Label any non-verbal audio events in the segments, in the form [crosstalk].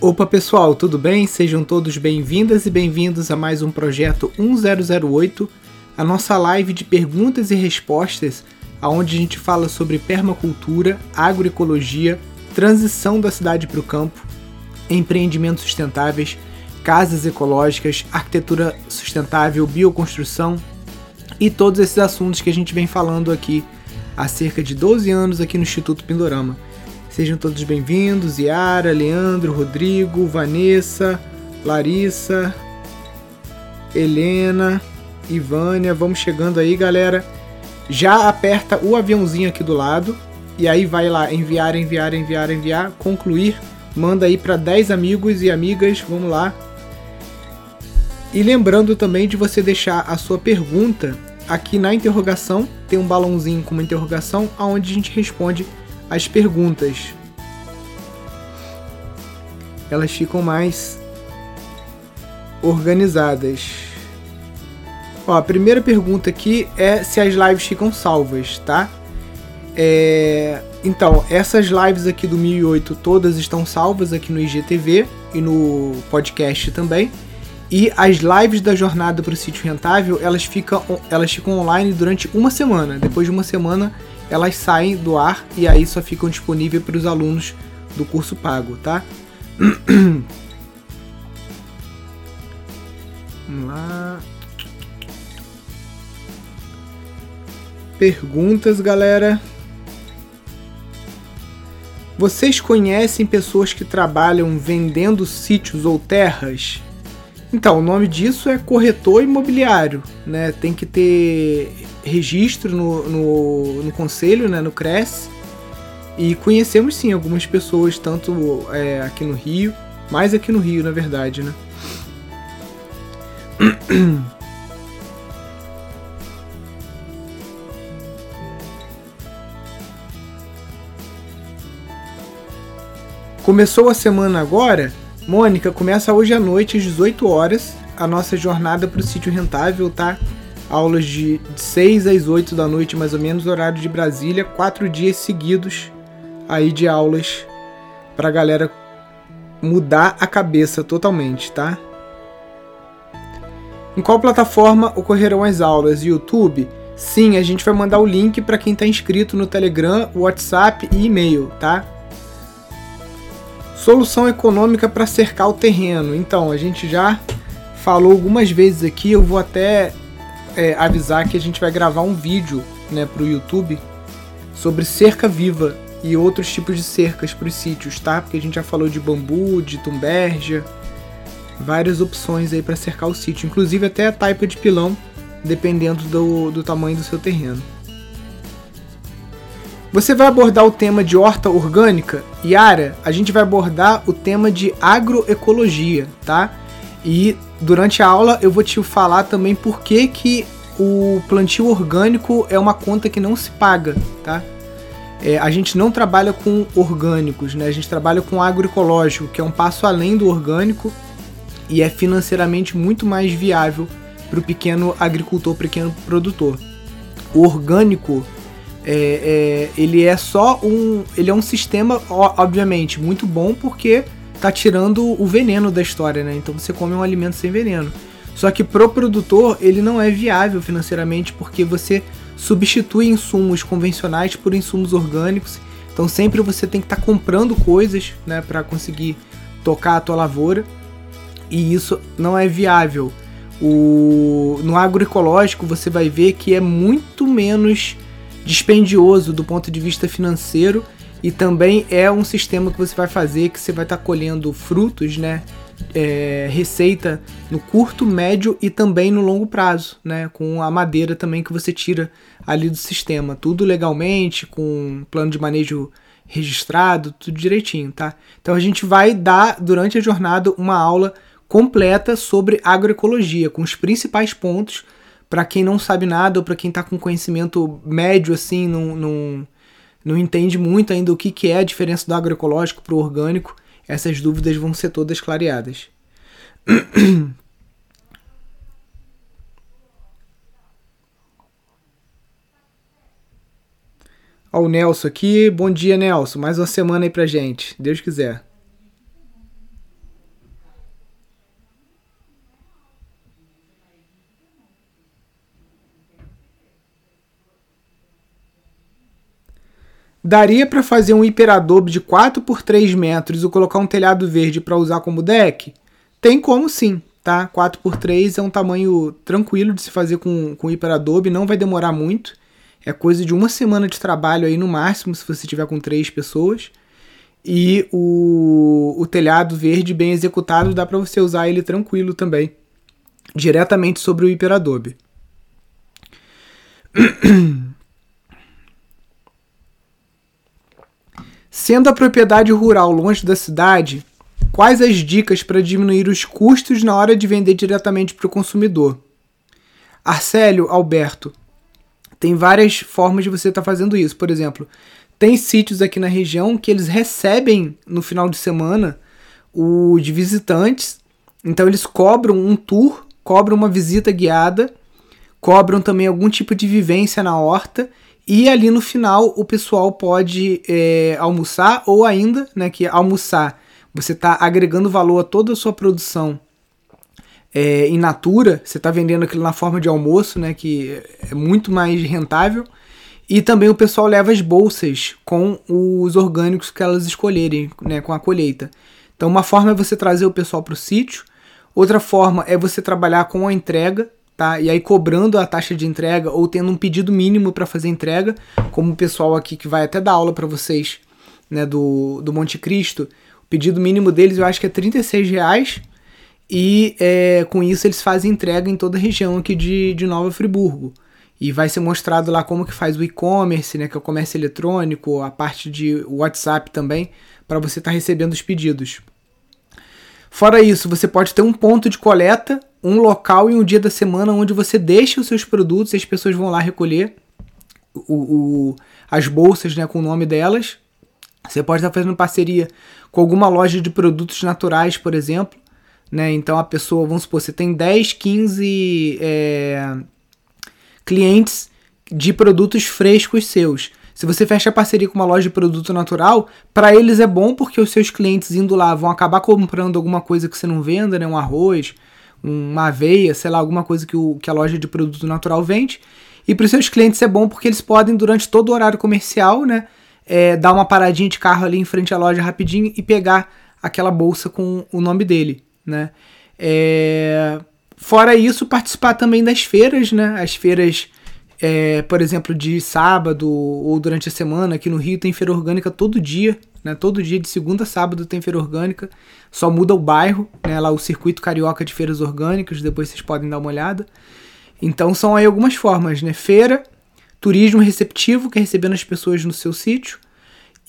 Opa pessoal, tudo bem? Sejam todos bem-vindas e bem-vindos a mais um projeto 1008, a nossa live de perguntas e respostas, onde a gente fala sobre permacultura, agroecologia, transição da cidade para o campo, empreendimentos sustentáveis, casas ecológicas, arquitetura sustentável, bioconstrução e todos esses assuntos que a gente vem falando aqui há cerca de 12 anos aqui no Instituto Pindorama. Sejam todos bem-vindos, Yara, Leandro, Rodrigo, Vanessa, Larissa, Helena, Ivânia, vamos chegando aí, galera. Já aperta o aviãozinho aqui do lado e aí vai lá enviar, enviar, enviar, enviar, concluir, manda aí para 10 amigos e amigas, vamos lá. E lembrando também de você deixar a sua pergunta aqui na interrogação, tem um balãozinho com uma interrogação aonde a gente responde as perguntas. Elas ficam mais organizadas. Ó, a primeira pergunta aqui é se as lives ficam salvas, tá? É... Então, essas lives aqui do 1008 todas estão salvas aqui no IGTV e no podcast também. E as lives da jornada para o sítio rentável, elas ficam, elas ficam online durante uma semana. Depois de uma semana, elas saem do ar e aí só ficam disponíveis para os alunos do curso pago, tá? [clears throat] Vamos lá. Perguntas, galera. Vocês conhecem pessoas que trabalham vendendo sítios ou terras? Então, o nome disso é corretor imobiliário, né? Tem que ter registro no, no, no conselho, né? No CRES. E conhecemos sim algumas pessoas, tanto é, aqui no Rio, mais aqui no Rio, na verdade, né? [clears throat] Começou a semana agora Mônica, começa hoje à noite, às 18 horas, a nossa jornada para o sítio rentável, tá? Aulas de 6 às 8 da noite, mais ou menos, horário de Brasília, quatro dias seguidos aí de aulas para a galera mudar a cabeça totalmente, tá? Em qual plataforma ocorrerão as aulas? YouTube? Sim, a gente vai mandar o link para quem está inscrito no Telegram, WhatsApp e e-mail, tá? Solução econômica para cercar o terreno. Então, a gente já falou algumas vezes aqui, eu vou até é, avisar que a gente vai gravar um vídeo né, para o YouTube sobre cerca viva e outros tipos de cercas para os sítios, tá? Porque a gente já falou de bambu, de tumbergia, várias opções aí para cercar o sítio, inclusive até a taipa de pilão, dependendo do, do tamanho do seu terreno. Você vai abordar o tema de horta orgânica? Yara, a gente vai abordar o tema de agroecologia, tá? E durante a aula eu vou te falar também por que, que o plantio orgânico é uma conta que não se paga, tá? É, a gente não trabalha com orgânicos, né? A gente trabalha com agroecológico, que é um passo além do orgânico e é financeiramente muito mais viável para o pequeno agricultor, pequeno produtor. O orgânico é, é, ele é só um. Ele é um sistema, obviamente, muito bom porque tá tirando o veneno da história, né? Então você come um alimento sem veneno. Só que pro produtor ele não é viável financeiramente porque você substitui insumos convencionais por insumos orgânicos. Então sempre você tem que estar tá comprando coisas, né, para conseguir tocar a tua lavoura. E isso não é viável. O, no agroecológico você vai ver que é muito menos dispendioso do ponto de vista financeiro e também é um sistema que você vai fazer que você vai estar tá colhendo frutos, né? É, receita no curto, médio e também no longo prazo, né? Com a madeira também que você tira ali do sistema, tudo legalmente, com plano de manejo registrado, tudo direitinho, tá? Então a gente vai dar durante a jornada uma aula completa sobre agroecologia, com os principais pontos para quem não sabe nada ou para quem está com conhecimento médio assim, não, não, não entende muito ainda o que, que é a diferença do agroecológico para o orgânico, essas dúvidas vão ser todas clareadas. Ó, o Nelson aqui. Bom dia, Nelson. Mais uma semana aí pra gente. Deus quiser. Daria para fazer um hiperadobe de 4 por 3 metros e colocar um telhado verde para usar como deck? Tem como sim, tá? 4 por 3 é um tamanho tranquilo de se fazer com, com hiperadobe, não vai demorar muito. É coisa de uma semana de trabalho aí no máximo, se você tiver com três pessoas. E o, o telhado verde bem executado dá para você usar ele tranquilo também, diretamente sobre o hiperadobe. [clears throat] [coughs] [coughs] Sendo a propriedade rural longe da cidade, quais as dicas para diminuir os custos na hora de vender diretamente para o consumidor? Arcélio Alberto, tem várias formas de você estar tá fazendo isso. Por exemplo, tem sítios aqui na região que eles recebem no final de semana o de visitantes, então eles cobram um tour, cobram uma visita guiada, cobram também algum tipo de vivência na horta e ali no final o pessoal pode é, almoçar ou ainda, né, que almoçar você está agregando valor a toda a sua produção é, natura, você está vendendo aquilo na forma de almoço, né, que é muito mais rentável. E também o pessoal leva as bolsas com os orgânicos que elas escolherem, né, com a colheita. Então, uma forma é você trazer o pessoal para o sítio, outra forma é você trabalhar com a entrega, tá? E aí cobrando a taxa de entrega ou tendo um pedido mínimo para fazer entrega, como o pessoal aqui que vai até dar aula para vocês, né, do, do Monte Cristo. O pedido mínimo deles eu acho que é 36 reais e é, com isso eles fazem entrega em toda a região aqui de, de Nova Friburgo. E vai ser mostrado lá como que faz o e-commerce, né, que é o comércio eletrônico, a parte de WhatsApp também, para você estar tá recebendo os pedidos. Fora isso, você pode ter um ponto de coleta, um local e um dia da semana onde você deixa os seus produtos e as pessoas vão lá recolher o, o, as bolsas né, com o nome delas. Você pode estar fazendo parceria com alguma loja de produtos naturais, por exemplo. Né? Então a pessoa, vamos supor, você tem 10, 15 é, clientes de produtos frescos seus. Se você fecha parceria com uma loja de produto natural, para eles é bom porque os seus clientes indo lá vão acabar comprando alguma coisa que você não venda, né? Um arroz, uma aveia, sei lá, alguma coisa que, o, que a loja de produto natural vende. E para os seus clientes é bom porque eles podem, durante todo o horário comercial, né? É, dar uma paradinha de carro ali em frente à loja rapidinho e pegar aquela bolsa com o nome dele, né? É, Fora isso, participar também das feiras, né? As feiras, é, por exemplo, de sábado ou durante a semana, aqui no Rio tem feira orgânica todo dia, né? Todo dia, de segunda a sábado, tem feira orgânica. Só muda o bairro, né? Lá o circuito carioca de feiras orgânicas, depois vocês podem dar uma olhada. Então são aí algumas formas, né? Feira, turismo receptivo, que é recebendo as pessoas no seu sítio,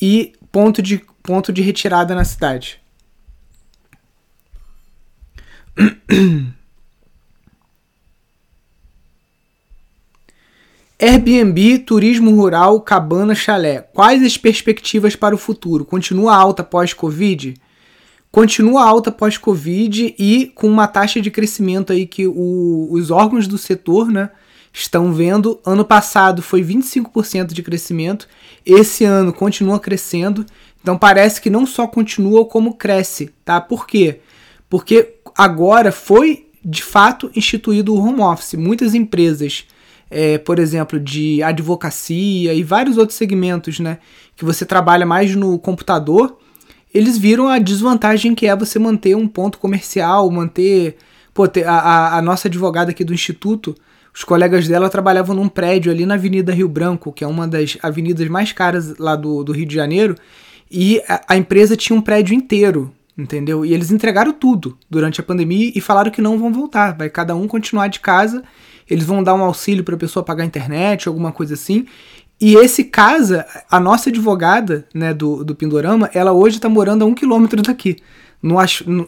e ponto de, ponto de retirada na cidade. [clears throat] [coughs] Airbnb, turismo rural, cabana, chalé. Quais as perspectivas para o futuro? Continua alta pós-Covid? Continua alta pós-Covid e com uma taxa de crescimento aí que o, os órgãos do setor né, estão vendo. Ano passado foi 25% de crescimento, esse ano continua crescendo. Então parece que não só continua, como cresce. Tá? Por quê? Porque agora foi de fato instituído o home office. Muitas empresas é, por exemplo, de advocacia e vários outros segmentos, né, que você trabalha mais no computador, eles viram a desvantagem que é você manter um ponto comercial, manter. Pô, a, a nossa advogada aqui do Instituto, os colegas dela trabalhavam num prédio ali na Avenida Rio Branco, que é uma das avenidas mais caras lá do, do Rio de Janeiro, e a, a empresa tinha um prédio inteiro, entendeu? E eles entregaram tudo durante a pandemia e falaram que não vão voltar, vai cada um continuar de casa eles vão dar um auxílio para a pessoa pagar a internet, alguma coisa assim. E esse casa, a nossa advogada né, do, do Pindorama, ela hoje está morando a um quilômetro daqui. No,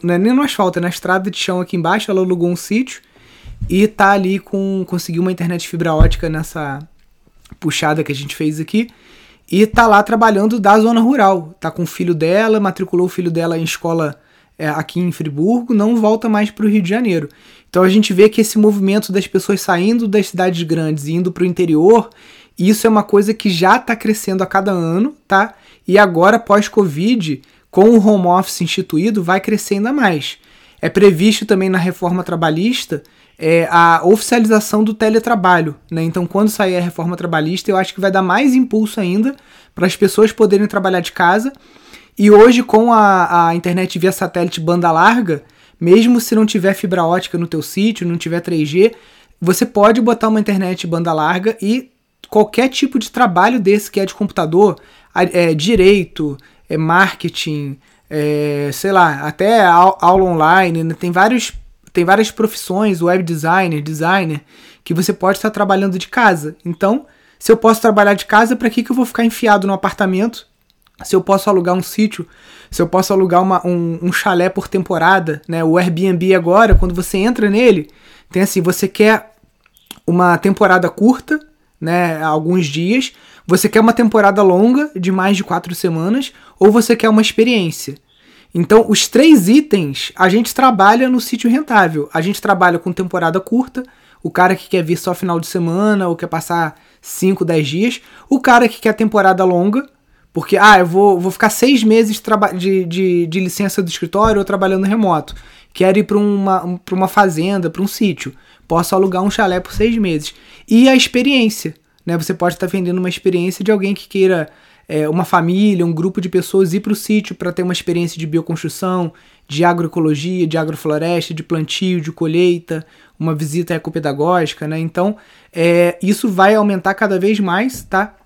não é nem no asfalto, é na estrada de chão aqui embaixo. Ela alugou um sítio e tá ali com. conseguiu uma internet fibra ótica nessa puxada que a gente fez aqui. E tá lá trabalhando da zona rural. Tá com o filho dela, matriculou o filho dela em escola é, aqui em Friburgo, não volta mais para o Rio de Janeiro. Então a gente vê que esse movimento das pessoas saindo das cidades grandes e indo para o interior, isso é uma coisa que já está crescendo a cada ano, tá? E agora, pós-Covid, com o home office instituído, vai crescer ainda mais. É previsto também na reforma trabalhista é a oficialização do teletrabalho. Né? Então, quando sair a reforma trabalhista, eu acho que vai dar mais impulso ainda para as pessoas poderem trabalhar de casa. E hoje, com a, a internet via satélite banda larga, mesmo se não tiver fibra ótica no teu sítio, não tiver 3G, você pode botar uma internet banda larga e qualquer tipo de trabalho desse que é de computador, é, direito, é marketing, é, sei lá, até aula online, né? tem vários tem várias profissões, web designer, designer, que você pode estar trabalhando de casa. Então, se eu posso trabalhar de casa, para que, que eu vou ficar enfiado no apartamento? Se eu posso alugar um sítio, se eu posso alugar uma, um, um chalé por temporada, né? O Airbnb agora, quando você entra nele, tem assim, você quer uma temporada curta, né? Alguns dias. Você quer uma temporada longa, de mais de quatro semanas, ou você quer uma experiência. Então, os três itens a gente trabalha no sítio rentável. A gente trabalha com temporada curta, o cara que quer vir só final de semana ou quer passar 5, 10 dias. O cara que quer temporada longa, porque, ah, eu vou, vou ficar seis meses de, de, de licença do escritório ou trabalhando remoto. Quero ir para uma, uma fazenda, para um sítio. Posso alugar um chalé por seis meses. E a experiência. Né? Você pode estar vendendo uma experiência de alguém que queira é, uma família, um grupo de pessoas ir para o sítio para ter uma experiência de bioconstrução, de agroecologia, de agrofloresta, de plantio, de colheita, uma visita ecopedagógica, né? Então, é, isso vai aumentar cada vez mais, tá?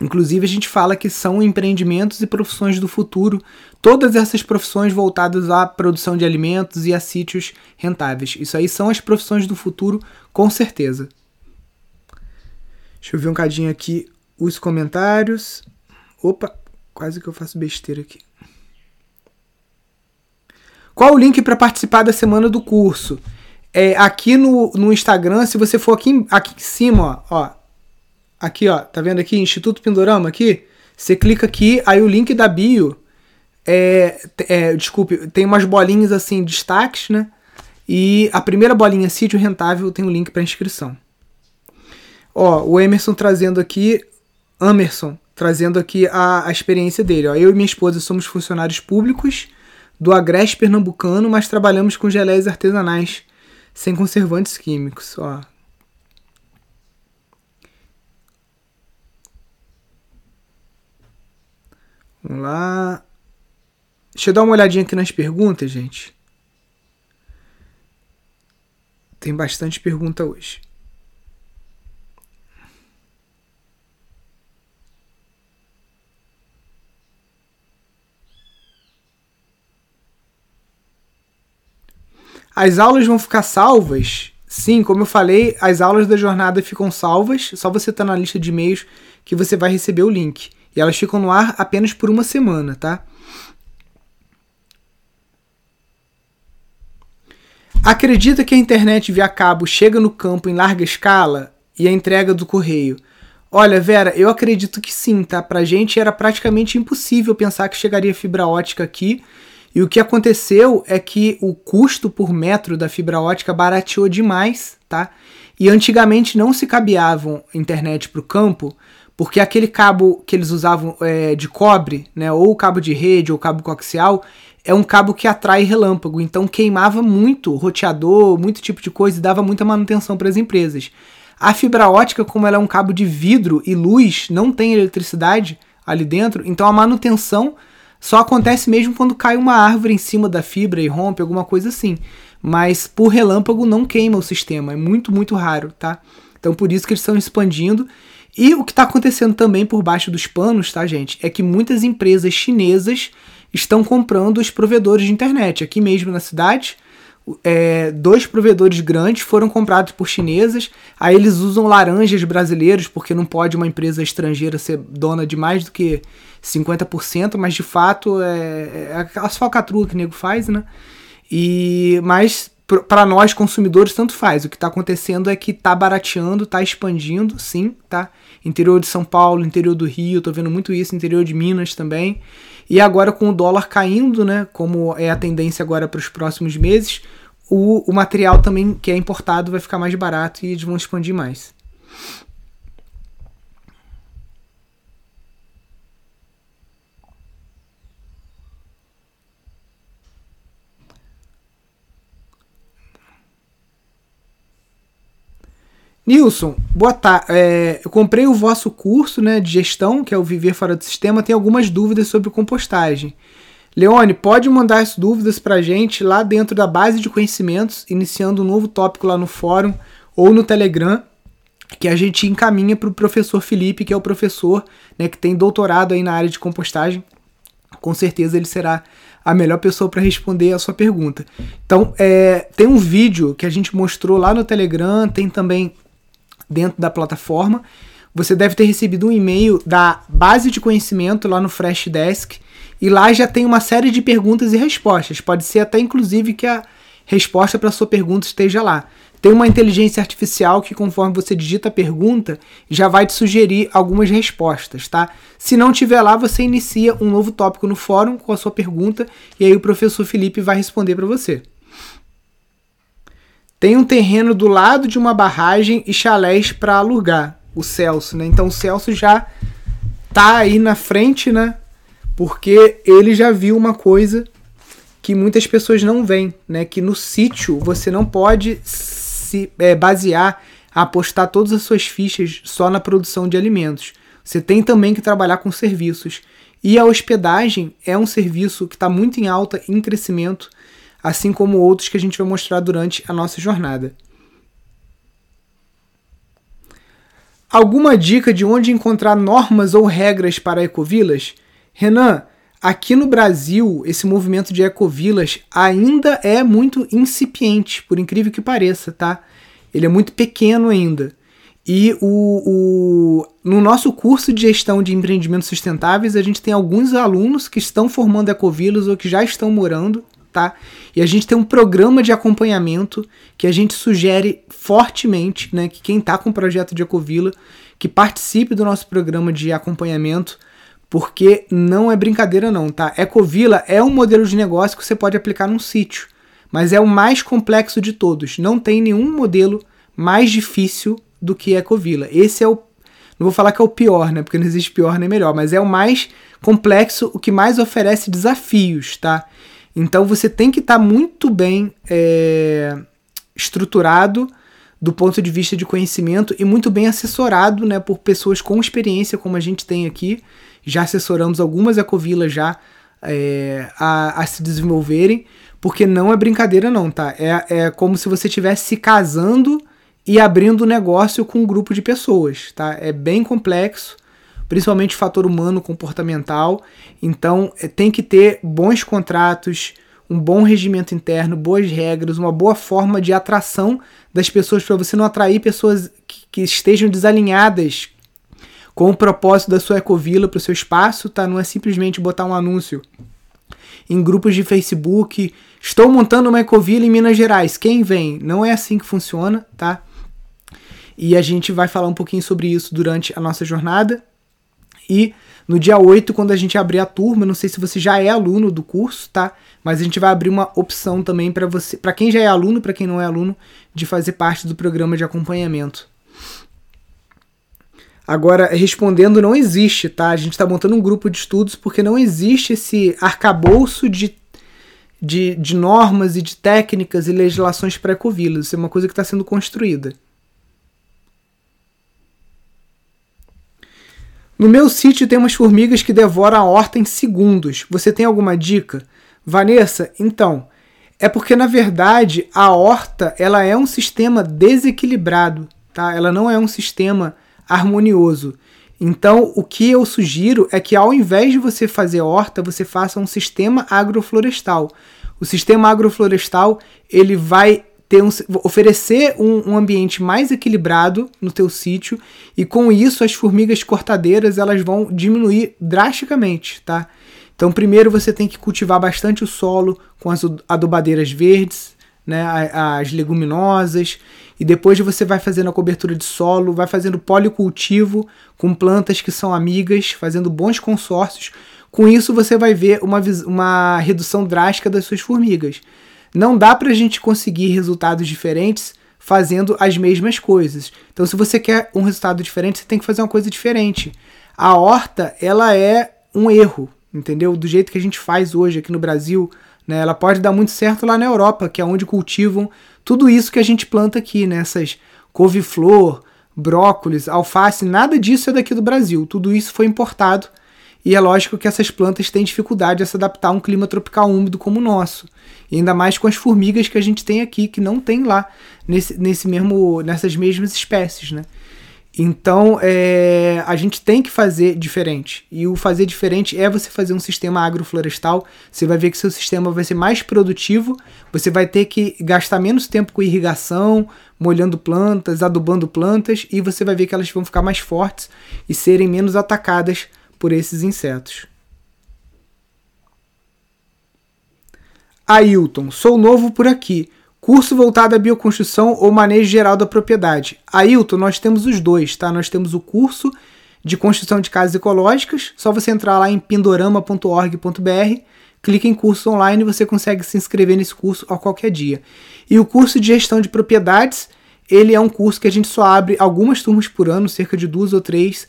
Inclusive, a gente fala que são empreendimentos e profissões do futuro, todas essas profissões voltadas à produção de alimentos e a sítios rentáveis. Isso aí são as profissões do futuro, com certeza. Deixa eu ver um cadinho aqui os comentários. Opa, quase que eu faço besteira aqui. Qual o link para participar da semana do curso? É, aqui no, no Instagram, se você for aqui, aqui em cima, ó, ó, aqui, ó, tá vendo aqui, Instituto Pindorama aqui? Você clica aqui, aí o link da bio, é, é, desculpe, tem umas bolinhas assim, destaques, né? E a primeira bolinha, sítio rentável, tem o um link para inscrição. Ó, o Emerson trazendo aqui, Emerson, trazendo aqui a, a experiência dele. Ó. Eu e minha esposa somos funcionários públicos do Agreste Pernambucano, mas trabalhamos com geleias artesanais, sem conservantes químicos. Ó. Vamos lá. Deixa eu dar uma olhadinha aqui nas perguntas, gente. Tem bastante pergunta hoje. As aulas vão ficar salvas? Sim, como eu falei, as aulas da jornada ficam salvas. Só você tá na lista de e-mails que você vai receber o link. E elas ficam no ar apenas por uma semana, tá? Acredita que a internet via cabo chega no campo em larga escala e a entrega do correio? Olha, Vera, eu acredito que sim, tá? Pra gente era praticamente impossível pensar que chegaria fibra ótica aqui e o que aconteceu é que o custo por metro da fibra ótica barateou demais, tá? E antigamente não se cabeavam internet para o campo, porque aquele cabo que eles usavam é, de cobre, né, ou cabo de rede ou cabo coaxial, é um cabo que atrai relâmpago, então queimava muito roteador, muito tipo de coisa e dava muita manutenção para as empresas. A fibra ótica, como ela é um cabo de vidro e luz, não tem eletricidade ali dentro, então a manutenção só acontece mesmo quando cai uma árvore em cima da fibra e rompe, alguma coisa assim. Mas por relâmpago não queima o sistema, é muito, muito raro, tá? Então por isso que eles estão expandindo. E o que está acontecendo também por baixo dos panos, tá, gente? É que muitas empresas chinesas estão comprando os provedores de internet. Aqui mesmo na cidade, é, dois provedores grandes foram comprados por chinesas. Aí eles usam laranjas brasileiros, porque não pode uma empresa estrangeira ser dona de mais do que 50%, mas de fato é, é aquelas falcatruas que o nego faz, né? E, mas para nós consumidores tanto faz. O que está acontecendo é que está barateando, está expandindo, sim, tá? Interior de São Paulo, interior do Rio, tô vendo muito isso, interior de Minas também. E agora com o dólar caindo, né, como é a tendência agora para os próximos meses, o, o material também que é importado vai ficar mais barato e eles vão expandir mais. Nilson, boa tarde. É, eu comprei o vosso curso né, de gestão, que é o Viver Fora do Sistema, tenho algumas dúvidas sobre compostagem. Leone, pode mandar as dúvidas para a gente lá dentro da base de conhecimentos, iniciando um novo tópico lá no fórum ou no Telegram, que a gente encaminha para o professor Felipe, que é o professor né, que tem doutorado aí na área de compostagem. Com certeza ele será a melhor pessoa para responder a sua pergunta. Então, é, tem um vídeo que a gente mostrou lá no Telegram, tem também dentro da plataforma. Você deve ter recebido um e-mail da base de conhecimento lá no Freshdesk e lá já tem uma série de perguntas e respostas. Pode ser até inclusive que a resposta para sua pergunta esteja lá. Tem uma inteligência artificial que, conforme você digita a pergunta, já vai te sugerir algumas respostas, tá? Se não tiver lá, você inicia um novo tópico no fórum com a sua pergunta e aí o professor Felipe vai responder para você. Tem um terreno do lado de uma barragem e chalés para alugar, o Celso, né? Então o Celso já tá aí na frente, né? Porque ele já viu uma coisa que muitas pessoas não veem, né? Que no sítio você não pode se é, basear, apostar todas as suas fichas só na produção de alimentos. Você tem também que trabalhar com serviços. E a hospedagem é um serviço que está muito em alta, em crescimento assim como outros que a gente vai mostrar durante a nossa jornada. Alguma dica de onde encontrar normas ou regras para ecovilas? Renan, aqui no Brasil, esse movimento de ecovilas ainda é muito incipiente, por incrível que pareça, tá? Ele é muito pequeno ainda. E o, o, no nosso curso de gestão de empreendimentos sustentáveis, a gente tem alguns alunos que estão formando ecovilas ou que já estão morando tá? E a gente tem um programa de acompanhamento que a gente sugere fortemente, né, que quem está com o projeto de Ecovila, que participe do nosso programa de acompanhamento, porque não é brincadeira não, tá? Ecovila é um modelo de negócio que você pode aplicar num sítio, mas é o mais complexo de todos. Não tem nenhum modelo mais difícil do que Ecovila. Esse é o não vou falar que é o pior, né? Porque não existe pior nem melhor, mas é o mais complexo, o que mais oferece desafios, tá? Então você tem que estar tá muito bem é, estruturado do ponto de vista de conhecimento e muito bem assessorado né, por pessoas com experiência, como a gente tem aqui. Já assessoramos algumas ecovilas já é, a, a, se desenvolverem, porque não é brincadeira não, tá? É, é como se você estivesse se casando e abrindo um negócio com um grupo de pessoas, tá? É bem complexo principalmente fator humano comportamental. Então é, tem que ter bons contratos, um bom regimento interno, boas regras, uma boa forma de atração das pessoas para você não atrair pessoas que, que, estejam desalinhadas com o propósito da sua ecovila para o seu espaço, tá? Não é simplesmente botar um anúncio em grupos de Facebook. Estou montando uma ecovila em Minas Gerais. Quem vem? Não é assim que funciona, tá? E a gente vai falar um pouquinho sobre isso durante a nossa jornada. E no dia 8, quando a gente abrir a turma, não sei se você já é aluno do curso, tá? Mas a gente vai abrir uma opção também para você, para quem já é aluno, para quem não é aluno, de fazer parte do programa de acompanhamento. Agora, respondendo, não existe, tá? A gente está montando um grupo de estudos porque não existe esse arcabouço de, de, de normas e de técnicas e legislações pré-covilas. Isso é uma coisa que está sendo construída. No meu sítio tem umas formigas que devoram a horta em segundos. Você tem alguma dica? Vanessa, então, é porque na verdade a horta ela é um sistema desequilibrado, tá? Ela não é um sistema harmonioso. Então, o que eu sugiro é que ao invés de você fazer horta, você faça um sistema agroflorestal. O sistema agroflorestal ele vai ter um, oferecer um, um, ambiente mais equilibrado no teu sítio e com isso as formigas cortadeiras elas vão diminuir drasticamente, tá? Então primeiro você tem que cultivar bastante o solo com as adubadeiras verdes, né, as leguminosas e depois você vai fazendo a cobertura de solo, vai fazendo policultivo com plantas que são amigas, fazendo bons consórcios. Com isso você vai ver uma, uma redução drástica das suas formigas. Não dá para a gente conseguir resultados diferentes fazendo as mesmas coisas. Então, se você quer um resultado diferente, você tem que fazer uma coisa diferente. A horta, ela é um erro, entendeu? Do jeito que a gente faz hoje aqui no Brasil, né? Ela pode dar muito certo lá na Europa, que é onde cultivam tudo isso que a gente planta aqui, nessas né? couve-flor, brócolis, alface, nada disso é daqui do Brasil. Tudo isso foi importado e é lógico que essas plantas têm dificuldade de se adaptar a um clima tropical úmido como o nosso. E ainda mais com as formigas que a gente tem aqui, que não tem lá nesse, nesse mesmo, nessas mesmas espécies, né? Então, é, a gente tem que fazer diferente. E o fazer diferente é você fazer um sistema agroflorestal. Você vai ver que seu sistema vai ser mais produtivo. Você vai ter que gastar menos tempo com irrigação, molhando plantas, adubando plantas. E você vai ver que elas vão ficar mais fortes e serem menos atacadas por esses insetos. Ailton, sou novo por aqui. Curso voltado à bioconstrução ou manejo geral da propriedade. Ailton, nós temos os dois, tá? Nós temos o curso de construção de casas ecológicas. Só você entrar lá em pindorama.org.br, clica em curso online e você consegue se inscrever nesse curso a qualquer dia. E o curso de gestão de propriedades, ele é um curso que a gente só abre algumas turmas por ano, cerca de duas ou três,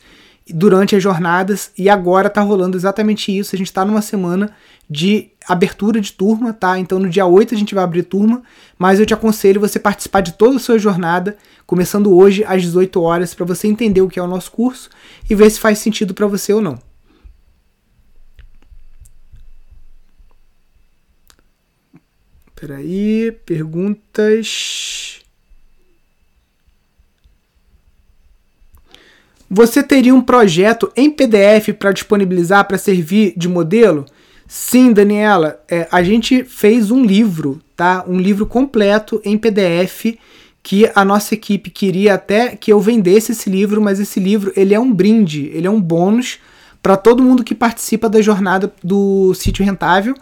durante as jornadas e agora está rolando exatamente isso. A gente está numa semana de abertura de turma, tá? Então no dia 8 a gente vai abrir turma, mas eu te aconselho você participar de toda a sua jornada, começando hoje às 18 horas, para você entender o que é o nosso curso e ver se faz sentido para você ou não. Peraí, perguntas. Você teria um projeto em PDF para disponibilizar para servir de modelo? Sim, Daniela, é, a gente fez um livro, tá? Um livro completo em PDF que a nossa equipe queria até que eu vendesse esse livro, mas esse livro ele é um brinde, ele é um bônus para todo mundo que participa da jornada do sítio rentável.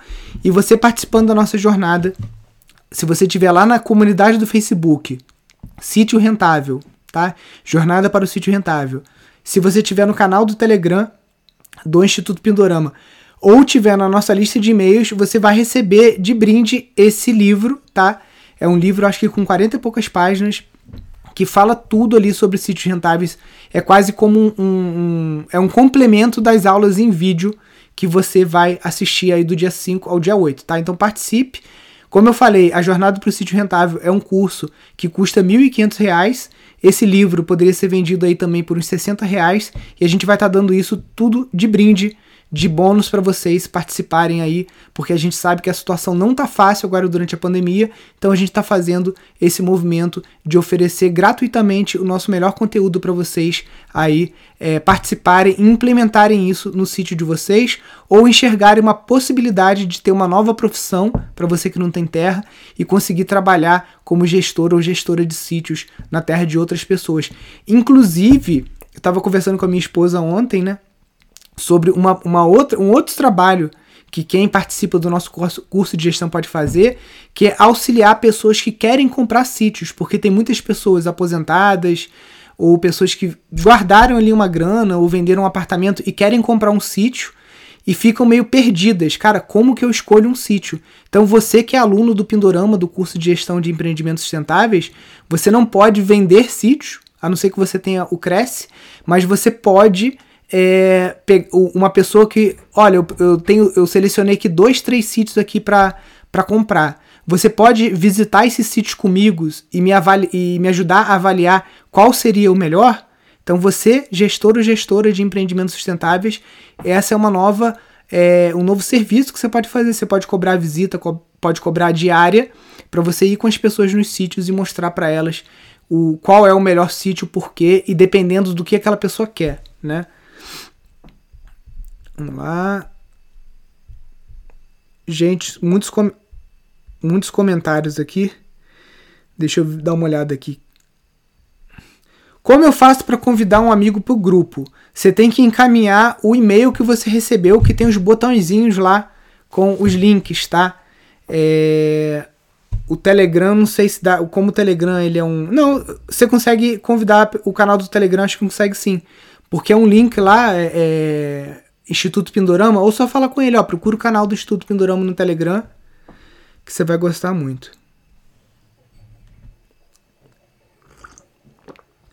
E você participando da nossa jornada, se você estiver lá na comunidade do Facebook, sítio rentável, tá? Jornada para o sítio rentável. Se você tiver no canal do Telegram do Instituto Pindorama ou tiver na nossa lista de e-mails, você vai receber de brinde esse livro, tá? É um livro, acho que com 40 e poucas páginas, que fala tudo ali sobre sítios rentáveis. É quase como um, um, é um complemento das aulas em vídeo que você vai assistir aí do dia 5 ao dia 8, tá? Então participe. Como eu falei, a Jornada para o Sítio Rentável é um curso que custa R$ 1.500 esse livro poderia ser vendido aí também por uns 60 reais e a gente vai estar tá dando isso tudo de brinde de bônus para vocês participarem aí, porque a gente sabe que a situação não tá fácil agora durante a pandemia, então a gente está fazendo esse movimento de oferecer gratuitamente o nosso melhor conteúdo para vocês aí é, participarem e implementarem isso no sítio de vocês ou enxergarem uma possibilidade de ter uma nova profissão para você que não tem terra e conseguir trabalhar como gestor ou gestora de sítios na terra de outras pessoas. Inclusive, eu estava conversando com a minha esposa ontem, né? Sobre uma, uma outra, um outro trabalho que quem participa do nosso curso, curso de gestão pode fazer, que é auxiliar pessoas que querem comprar sítios, porque tem muitas pessoas aposentadas ou pessoas que guardaram ali uma grana ou venderam um apartamento e querem comprar um sítio e ficam meio perdidas. Cara, como que eu escolho um sítio? Então você que é aluno do Pindorama, do curso de gestão de empreendimentos sustentáveis, você não pode vender sítios, a não ser que você tenha o Cresce, mas você pode é, uma pessoa que, olha, eu, eu, tenho, eu selecionei aqui dois, três sítios aqui para comprar. Você pode visitar esses sítios comigo e me, avali e me ajudar a avaliar qual seria o melhor? Então, você, gestor ou gestora de empreendimentos sustentáveis, essa é uma nova, é, um novo serviço que você pode fazer. Você pode cobrar visita, co pode cobrar diária para você ir com as pessoas nos sítios e mostrar para elas o qual é o melhor sítio, por quê e dependendo do que aquela pessoa quer, né? Vamos lá. Gente, muitos, com... muitos comentários aqui. Deixa eu dar uma olhada aqui. Como eu faço para convidar um amigo para o grupo? Você tem que encaminhar o e-mail que você recebeu, que tem os botõezinhos lá com os links, tá? É... O Telegram, não sei se dá. Como o Telegram ele é um. Não, você consegue convidar o canal do Telegram, acho que consegue sim. Porque é um link lá, é, é Instituto Pindorama, ou só fala com ele, ó, procura o canal do Instituto Pindorama no Telegram, que você vai gostar muito.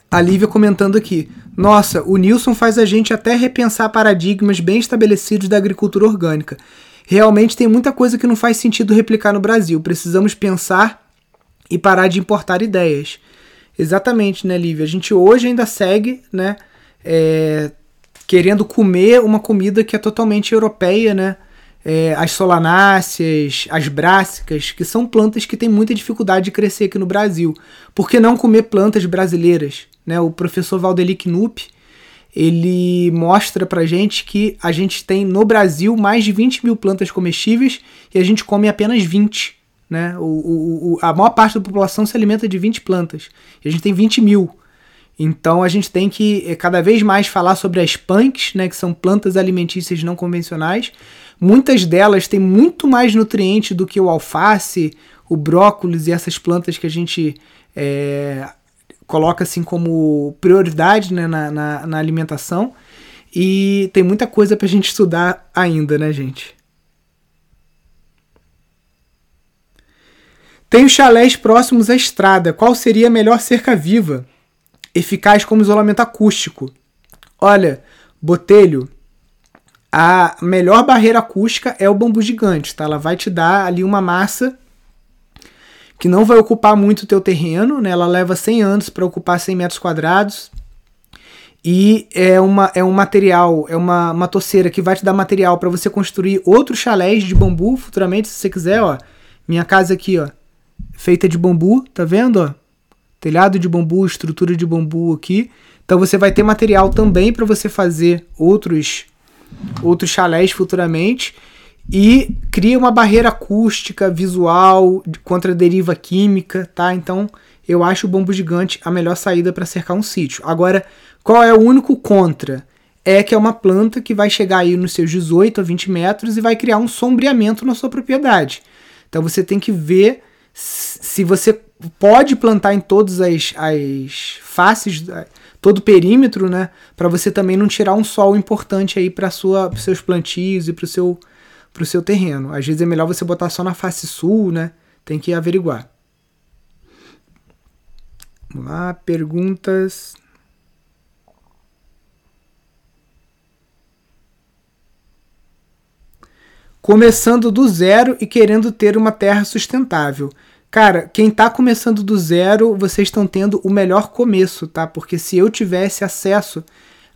A Lívia comentando aqui. Nossa, o Nilson faz a gente até repensar paradigmas bem estabelecidos da agricultura orgânica. Realmente tem muita coisa que não faz sentido replicar no Brasil. Precisamos pensar e parar de importar ideias. Exatamente, né, Lívia? A gente hoje ainda segue, né, é, querendo comer uma comida que é totalmente europeia, né? É, as solanáceas, as brássicas, que são plantas que têm muita dificuldade de crescer aqui no Brasil. Por que não comer plantas brasileiras? Né? O professor Valdeli Knupp, ele mostra pra gente que a gente tem no Brasil mais de 20 mil plantas comestíveis e a gente come apenas 20. Né? O, o, a maior parte da população se alimenta de 20 plantas. E a gente tem 20 mil. Então a gente tem que eh, cada vez mais falar sobre as punks, né, que são plantas alimentícias não convencionais. Muitas delas têm muito mais nutriente do que o alface, o brócolis e essas plantas que a gente é, coloca assim como prioridade né, na, na, na alimentação. E tem muita coisa para a gente estudar ainda, né, gente? Tem os chalés próximos à estrada. Qual seria a melhor cerca viva? Eficaz como isolamento acústico. Olha, Botelho, a melhor barreira acústica é o bambu gigante, tá? Ela vai te dar ali uma massa que não vai ocupar muito o teu terreno, né? Ela leva 100 anos para ocupar 100 metros quadrados. E é, uma, é um material, é uma, uma toceira que vai te dar material para você construir outros chalés de bambu futuramente, se você quiser, ó. Minha casa aqui, ó feita de bambu, tá vendo? Ó? Telhado de bambu, estrutura de bambu aqui. Então você vai ter material também para você fazer outros outros chalés futuramente e cria uma barreira acústica, visual, contra deriva química, tá? Então eu acho o bambu gigante a melhor saída para cercar um sítio. Agora, qual é o único contra? É que é uma planta que vai chegar aí nos seus 18 a 20 metros e vai criar um sombreamento na sua propriedade. Então você tem que ver se você pode plantar em todas as, as faces, todo o perímetro, né, para você também não tirar um sol importante aí para os seus plantios e para o seu, seu terreno. Às vezes é melhor você botar só na face sul, né? Tem que averiguar. Vamos lá, perguntas. Começando do zero e querendo ter uma terra sustentável. Cara, quem tá começando do zero, vocês estão tendo o melhor começo, tá? Porque se eu tivesse acesso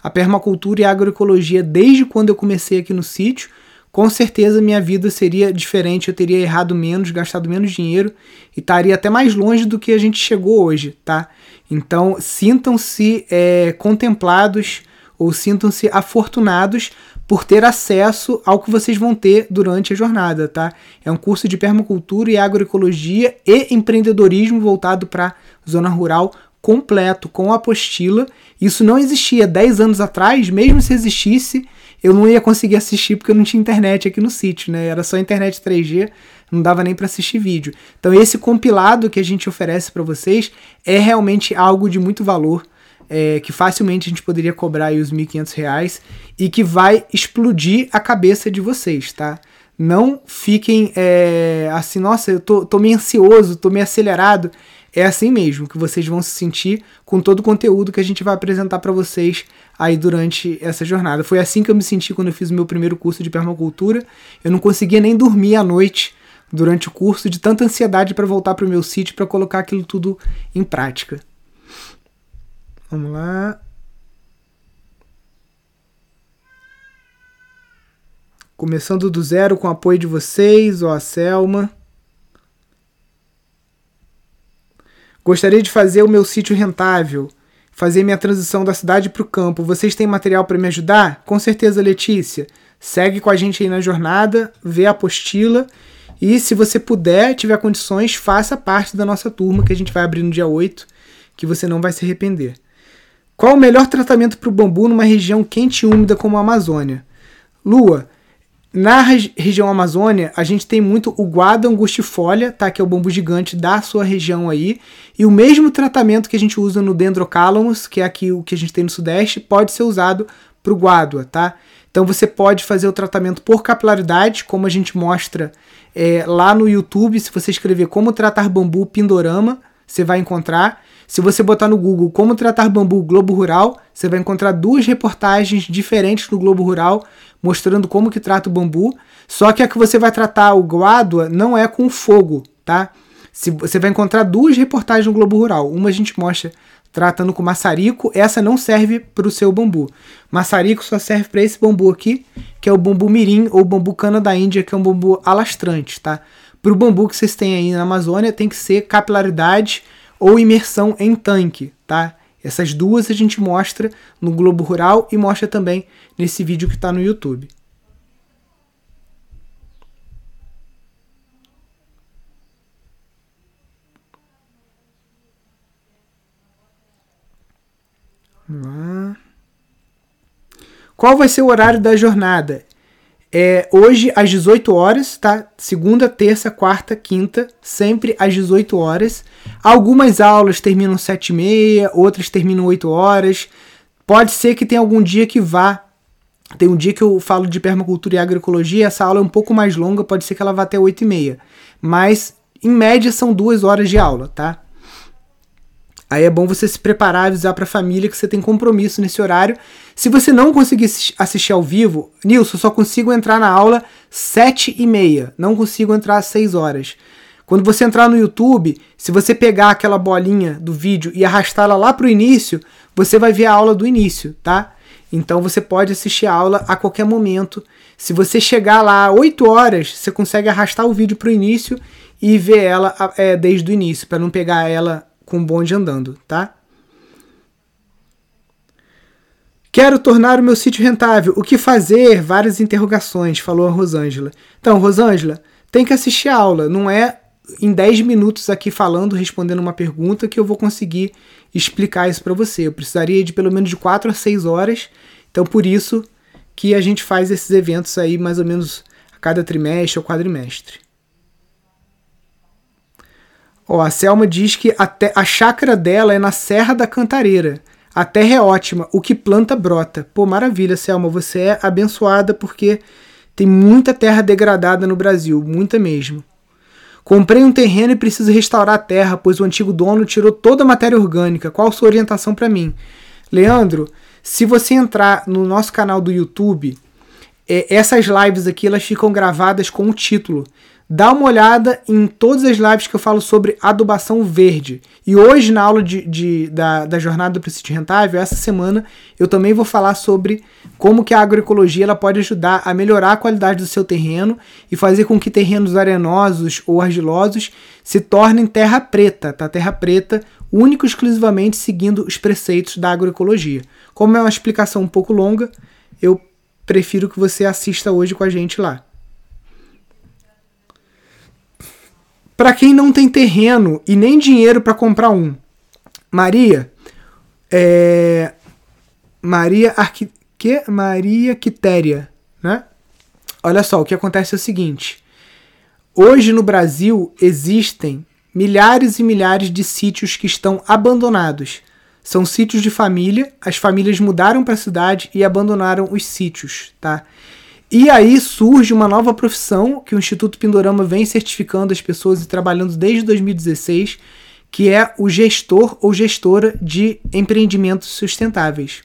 à permacultura e agroecologia desde quando eu comecei aqui no sítio, com certeza minha vida seria diferente, eu teria errado menos, gastado menos dinheiro e estaria até mais longe do que a gente chegou hoje, tá? Então sintam-se é, contemplados ou sintam-se afortunados por ter acesso ao que vocês vão ter durante a jornada, tá? É um curso de permacultura e agroecologia e empreendedorismo voltado para zona rural completo, com apostila. Isso não existia 10 anos atrás, mesmo se existisse, eu não ia conseguir assistir porque eu não tinha internet aqui no sítio, né? Era só internet 3G, não dava nem para assistir vídeo. Então esse compilado que a gente oferece para vocês é realmente algo de muito valor é, que facilmente a gente poderia cobrar aí os R$ 1.500 e que vai explodir a cabeça de vocês, tá? Não fiquem é, assim, nossa, eu tô, tô meio ansioso, tô meio acelerado. É assim mesmo que vocês vão se sentir com todo o conteúdo que a gente vai apresentar para vocês aí durante essa jornada. Foi assim que eu me senti quando eu fiz o meu primeiro curso de permacultura. Eu não conseguia nem dormir à noite durante o curso de tanta ansiedade para voltar para o meu sítio para colocar aquilo tudo em prática. Vamos lá. Começando do zero com o apoio de vocês, ó, a Selma. Gostaria de fazer o meu sítio rentável, fazer minha transição da cidade para o campo. Vocês têm material para me ajudar? Com certeza, Letícia. Segue com a gente aí na jornada, vê a apostila e se você puder, tiver condições, faça parte da nossa turma que a gente vai abrir no dia 8, que você não vai se arrepender. Qual o melhor tratamento para o bambu numa região quente e úmida como a Amazônia? Lua, na regi região Amazônia, a gente tem muito o guada angustifolia, tá? que é o bambu gigante da sua região aí, e o mesmo tratamento que a gente usa no Dendrocalamus, que é aqui o que a gente tem no Sudeste, pode ser usado para o guádua, tá? Então você pode fazer o tratamento por capilaridade, como a gente mostra é, lá no YouTube, se você escrever como tratar bambu Pindorama, você vai encontrar. Se você botar no Google como tratar bambu Globo Rural, você vai encontrar duas reportagens diferentes no Globo Rural mostrando como que trata o bambu. Só que a que você vai tratar o guádua não é com fogo, tá? Se, você vai encontrar duas reportagens no Globo Rural. Uma a gente mostra tratando com maçarico, essa não serve para o seu bambu. Maçarico só serve para esse bambu aqui, que é o bambu mirim ou bambu cana da Índia, que é um bambu alastrante, tá? Para o bambu que vocês têm aí na Amazônia, tem que ser capilaridade ou imersão em tanque, tá? Essas duas a gente mostra no Globo Rural e mostra também nesse vídeo que está no YouTube. Qual vai ser o horário da jornada? É hoje às 18 horas, tá? Segunda, terça, quarta, quinta, sempre às 18 horas. Algumas aulas terminam 7 e meia, outras terminam 8 horas. Pode ser que tenha algum dia que vá. Tem um dia que eu falo de permacultura e agroecologia, essa aula é um pouco mais longa, pode ser que ela vá até 8 e meia. Mas, em média, são duas horas de aula, tá? Aí é bom você se preparar, avisar para a família que você tem compromisso nesse horário. Se você não conseguir assistir ao vivo, Nilson, só consigo entrar na aula sete e meia, não consigo entrar às 6 horas. Quando você entrar no YouTube, se você pegar aquela bolinha do vídeo e arrastá-la lá para o início, você vai ver a aula do início, tá? Então você pode assistir a aula a qualquer momento. Se você chegar lá 8 horas, você consegue arrastar o vídeo para o início e ver ela é, desde o início, para não pegar ela com bonde andando, tá? Quero tornar o meu sítio rentável. O que fazer? Várias interrogações, falou a Rosângela. Então, Rosângela, tem que assistir a aula. Não é em 10 minutos aqui falando, respondendo uma pergunta, que eu vou conseguir explicar isso para você. Eu precisaria de pelo menos de 4 a 6 horas. Então, por isso que a gente faz esses eventos aí mais ou menos a cada trimestre ou quadrimestre. Ó, a Selma diz que até a chácara dela é na Serra da Cantareira. A terra é ótima, o que planta brota. Pô, maravilha, Selma, você é abençoada porque tem muita terra degradada no Brasil, muita mesmo. Comprei um terreno e preciso restaurar a terra, pois o antigo dono tirou toda a matéria orgânica. Qual a sua orientação para mim? Leandro, se você entrar no nosso canal do YouTube, é, essas lives aqui elas ficam gravadas com o título. Dá uma olhada em todas as lives que eu falo sobre adubação verde. E hoje, na aula de, de da, da jornada do sítio rentável, essa semana, eu também vou falar sobre como que a agroecologia ela pode ajudar a melhorar a qualidade do seu terreno e fazer com que terrenos arenosos ou argilosos se tornem terra preta, tá? Terra preta, único e exclusivamente seguindo os preceitos da agroecologia. Como é uma explicação um pouco longa, eu prefiro que você assista hoje com a gente lá. Para quem não tem terreno e nem dinheiro para comprar um, Maria, é, Maria Arqui, que Maria Quitéria, né? Olha só, o que acontece é o seguinte: hoje no Brasil existem milhares e milhares de sítios que estão abandonados. São sítios de família, as famílias mudaram para a cidade e abandonaram os sítios, tá? E aí surge uma nova profissão que o Instituto Pindorama vem certificando as pessoas e trabalhando desde 2016, que é o gestor ou gestora de empreendimentos sustentáveis.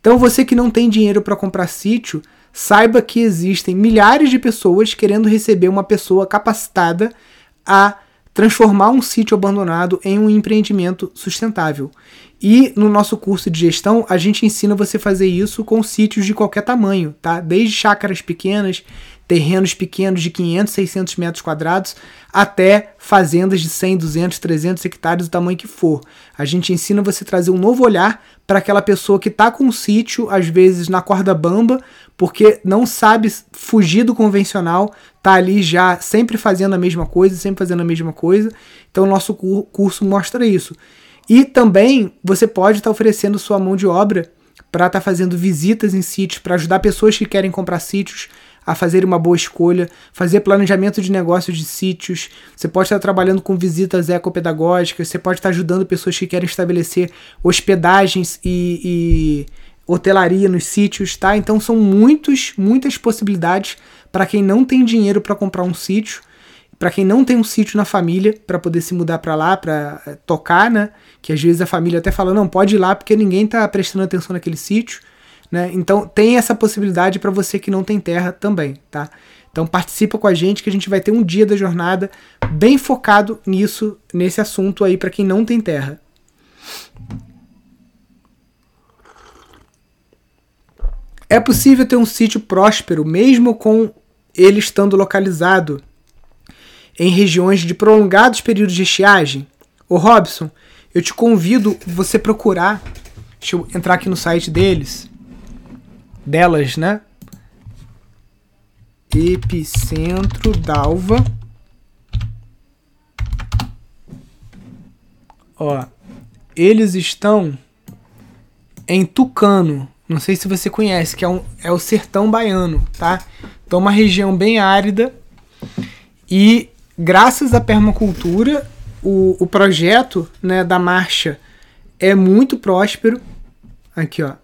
Então você que não tem dinheiro para comprar sítio, saiba que existem milhares de pessoas querendo receber uma pessoa capacitada a transformar um sítio abandonado em um empreendimento sustentável. E no nosso curso de gestão, a gente ensina você fazer isso com sítios de qualquer tamanho, tá? Desde chácaras pequenas, terrenos pequenos de 500, 600 metros quadrados, até fazendas de 100, 200, 300 hectares, o tamanho que for. A gente ensina você trazer um novo olhar para aquela pessoa que está com um sítio, às vezes na corda bamba, porque não sabe fugir do convencional, tá ali já sempre fazendo a mesma coisa, sempre fazendo a mesma coisa. Então, o nosso curso mostra isso. E também você pode estar tá oferecendo sua mão de obra para estar tá fazendo visitas em sítios, para ajudar pessoas que querem comprar sítios a fazer uma boa escolha, fazer planejamento de negócios de sítios. Você pode estar tá trabalhando com visitas ecopedagógicas, você pode estar ajudando pessoas que querem estabelecer hospedagens e, e hotelaria nos sítios, tá? Então são muitos, muitas possibilidades para quem não tem dinheiro para comprar um sítio para quem não tem um sítio na família para poder se mudar para lá para eh, tocar, né? Que às vezes a família até fala não pode ir lá porque ninguém está prestando atenção naquele sítio, né? Então tem essa possibilidade para você que não tem terra também, tá? Então participa com a gente que a gente vai ter um dia da jornada bem focado nisso, nesse assunto aí para quem não tem terra. É possível ter um sítio próspero mesmo com ele estando localizado em regiões de prolongados períodos de estiagem? Ô Robson, eu te convido você procurar. Deixa eu entrar aqui no site deles. Delas, né? Epicentro Dalva. Ó, eles estão em Tucano. Não sei se você conhece, que é, um, é o sertão baiano, tá? Então, uma região bem árida. E graças à permacultura, o, o projeto né, da marcha é muito próspero. Aqui, ó.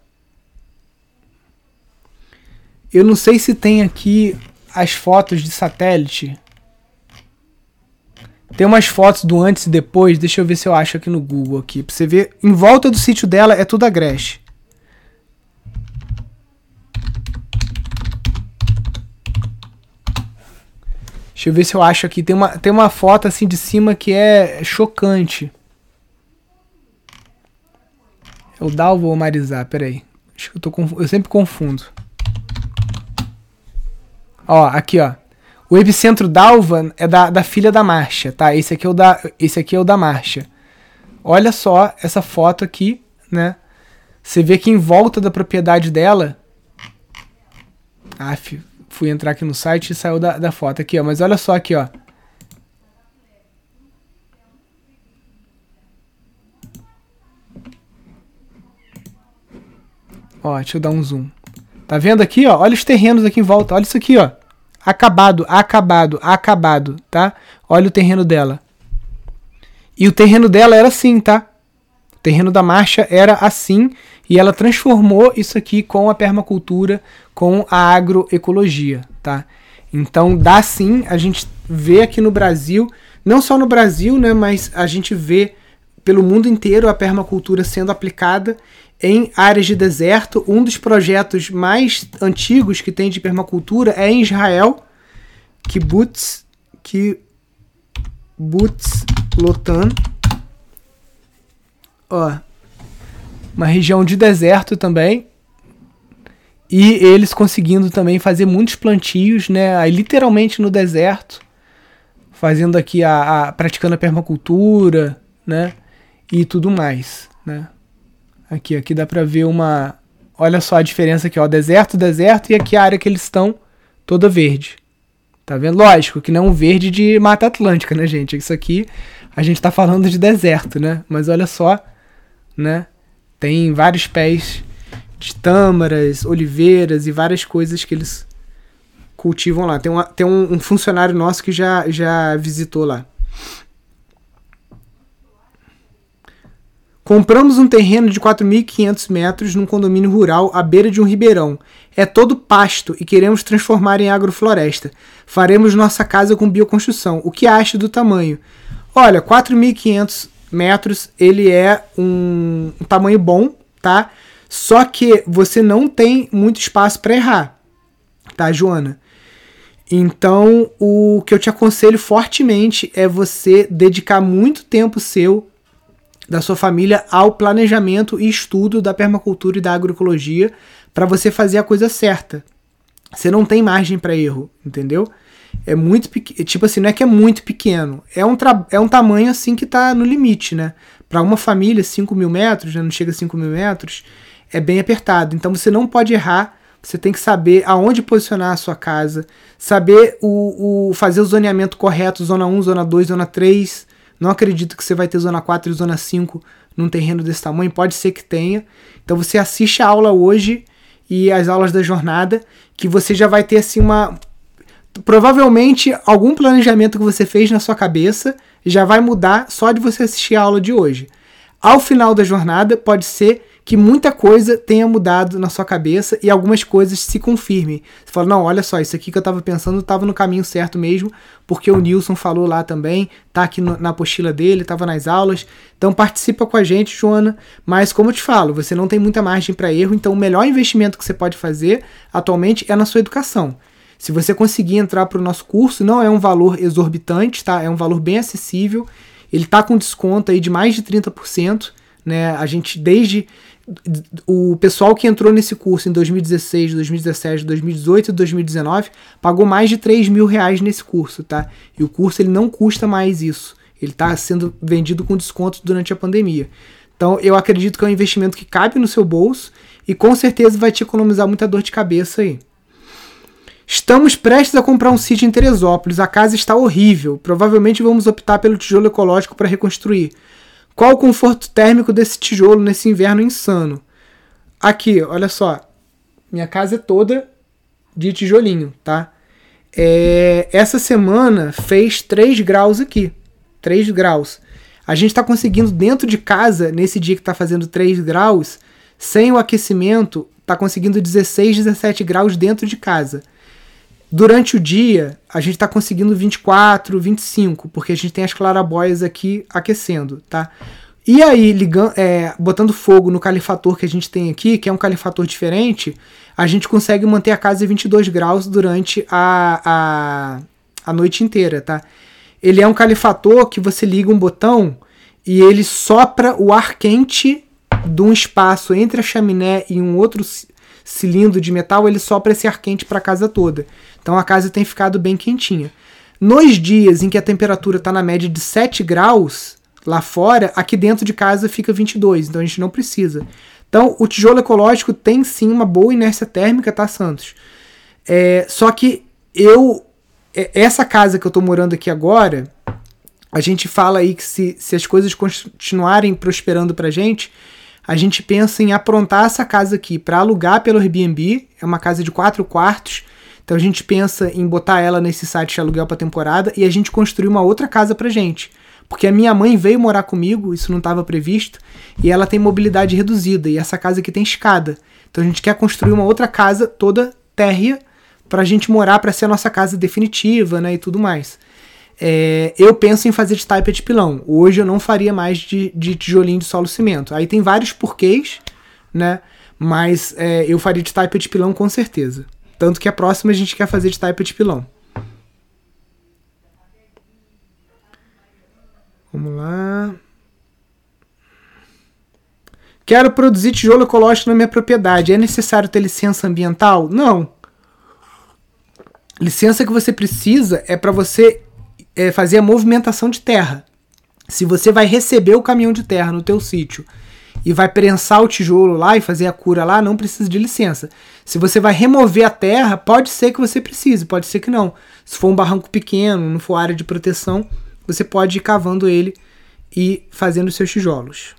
Eu não sei se tem aqui as fotos de satélite. Tem umas fotos do antes e depois. Deixa eu ver se eu acho aqui no Google aqui. Pra você ver. Em volta do sítio dela é tudo agreste. Deixa eu ver se eu acho aqui. Tem uma, tem uma foto assim de cima que é chocante. É o Dalvo ou Marizar? Peraí. Acho que eu, tô conf... eu sempre confundo. Ó, aqui ó. O epicentro Dalva é da, da filha da Marcha, tá? Esse aqui, é o da, esse aqui é o da Marcha. Olha só essa foto aqui, né? Você vê que em volta da propriedade dela. Aff, fui entrar aqui no site e saiu da, da foto aqui, ó. Mas olha só aqui, ó. Ó, deixa eu dar um zoom. Tá vendo aqui, ó? Olha os terrenos aqui em volta. Olha isso aqui, ó. Acabado, acabado, acabado, tá? Olha o terreno dela. E o terreno dela era assim, tá? O terreno da marcha era assim e ela transformou isso aqui com a permacultura, com a agroecologia, tá? Então dá sim, a gente vê aqui no Brasil, não só no Brasil, né, mas a gente vê pelo mundo inteiro a permacultura sendo aplicada em áreas de deserto. Um dos projetos mais antigos que tem de permacultura é em Israel, Kibbutz, Kibbutz Lotan. Ó, uma região de deserto também. E eles conseguindo também fazer muitos plantios, né? Aí, literalmente no deserto, fazendo aqui a, a praticando a permacultura, né? E tudo mais, né? Aqui, aqui dá para ver uma, olha só a diferença aqui, ó, deserto, deserto e aqui a área que eles estão toda verde. Tá vendo? Lógico que não é um verde de Mata Atlântica, né, gente? Isso aqui a gente tá falando de deserto, né? Mas olha só, né? Tem vários pés de tâmaras, oliveiras e várias coisas que eles cultivam lá. Tem, uma, tem um, um funcionário nosso que já, já visitou lá. Compramos um terreno de 4.500 metros num condomínio rural à beira de um ribeirão. É todo pasto e queremos transformar em agrofloresta. Faremos nossa casa com bioconstrução. O que acha do tamanho? Olha, 4.500 metros, ele é um, um tamanho bom, tá? Só que você não tem muito espaço para errar, tá, Joana? Então, o que eu te aconselho fortemente é você dedicar muito tempo seu, da sua família, ao planejamento e estudo da permacultura e da agroecologia para você fazer a coisa certa. Você não tem margem para erro, entendeu? É muito pequeno. Tipo assim, não é que é muito pequeno. É um, é um tamanho assim que tá no limite, né? Para uma família, 5 mil metros, já não chega a 5 mil metros, é bem apertado. Então você não pode errar. Você tem que saber aonde posicionar a sua casa, saber o, o fazer o zoneamento correto, zona 1, zona 2, zona 3. Não acredito que você vai ter zona 4 e zona 5 num terreno desse tamanho, pode ser que tenha. Então você assiste a aula hoje e as aulas da jornada, que você já vai ter assim uma provavelmente algum planejamento que você fez na sua cabeça já vai mudar só de você assistir a aula de hoje. Ao final da jornada, pode ser que muita coisa tenha mudado na sua cabeça e algumas coisas se confirmem. Você fala, não, olha só, isso aqui que eu estava pensando estava no caminho certo mesmo, porque o Nilson falou lá também, tá aqui no, na apostila dele, estava nas aulas. Então participa com a gente, Joana. Mas como eu te falo, você não tem muita margem para erro, então o melhor investimento que você pode fazer atualmente é na sua educação. Se você conseguir entrar para o nosso curso, não é um valor exorbitante, tá? É um valor bem acessível. Ele tá com desconto aí de mais de 30%, né? A gente desde o pessoal que entrou nesse curso em 2016, 2017, 2018 e 2019 pagou mais de 3 mil reais nesse curso, tá? E o curso ele não custa mais isso. Ele está sendo vendido com desconto durante a pandemia. Então eu acredito que é um investimento que cabe no seu bolso e com certeza vai te economizar muita dor de cabeça aí. Estamos prestes a comprar um sítio em Teresópolis. A casa está horrível. Provavelmente vamos optar pelo tijolo ecológico para reconstruir. Qual o conforto térmico desse tijolo nesse inverno insano? Aqui, olha só. Minha casa é toda de tijolinho, tá? É, essa semana fez 3 graus aqui. 3 graus. A gente está conseguindo dentro de casa, nesse dia que está fazendo 3 graus, sem o aquecimento, está conseguindo 16, 17 graus dentro de casa. Durante o dia, a gente está conseguindo 24, 25, porque a gente tem as clarabóias aqui aquecendo, tá? E aí, ligando, é, botando fogo no califator que a gente tem aqui, que é um califator diferente, a gente consegue manter a casa em 22 graus durante a, a, a noite inteira, tá? Ele é um califator que você liga um botão e ele sopra o ar quente de um espaço entre a chaminé e um outro cilindro de metal, ele sopra esse ar quente para a casa toda. Então a casa tem ficado bem quentinha. Nos dias em que a temperatura está na média de 7 graus lá fora, aqui dentro de casa fica 22, então a gente não precisa. Então o tijolo ecológico tem sim uma boa inércia térmica, tá, Santos? É, só que eu. É, essa casa que eu estou morando aqui agora, a gente fala aí que se, se as coisas continuarem prosperando pra gente, a gente pensa em aprontar essa casa aqui para alugar pelo Airbnb. É uma casa de quatro quartos. Então a gente pensa em botar ela nesse site de aluguel para temporada e a gente construir uma outra casa pra gente. Porque a minha mãe veio morar comigo, isso não estava previsto, e ela tem mobilidade reduzida, e essa casa aqui tem escada. Então a gente quer construir uma outra casa toda térrea para a gente morar, para ser a nossa casa definitiva, né, e tudo mais. É, eu penso em fazer de taipa de pilão. Hoje eu não faria mais de, de tijolinho de solo cimento. Aí tem vários porquês, né? Mas é, eu faria de taipa de pilão com certeza. Tanto que a próxima a gente quer fazer de taipa de pilão. Vamos lá. Quero produzir tijolo ecológico na minha propriedade. É necessário ter licença ambiental? Não. Licença que você precisa é para você é, fazer a movimentação de terra. Se você vai receber o caminhão de terra no teu sítio e vai prensar o tijolo lá e fazer a cura lá, não precisa de licença. Se você vai remover a terra, pode ser que você precise, pode ser que não. Se for um barranco pequeno, não for área de proteção, você pode ir cavando ele e fazendo seus tijolos.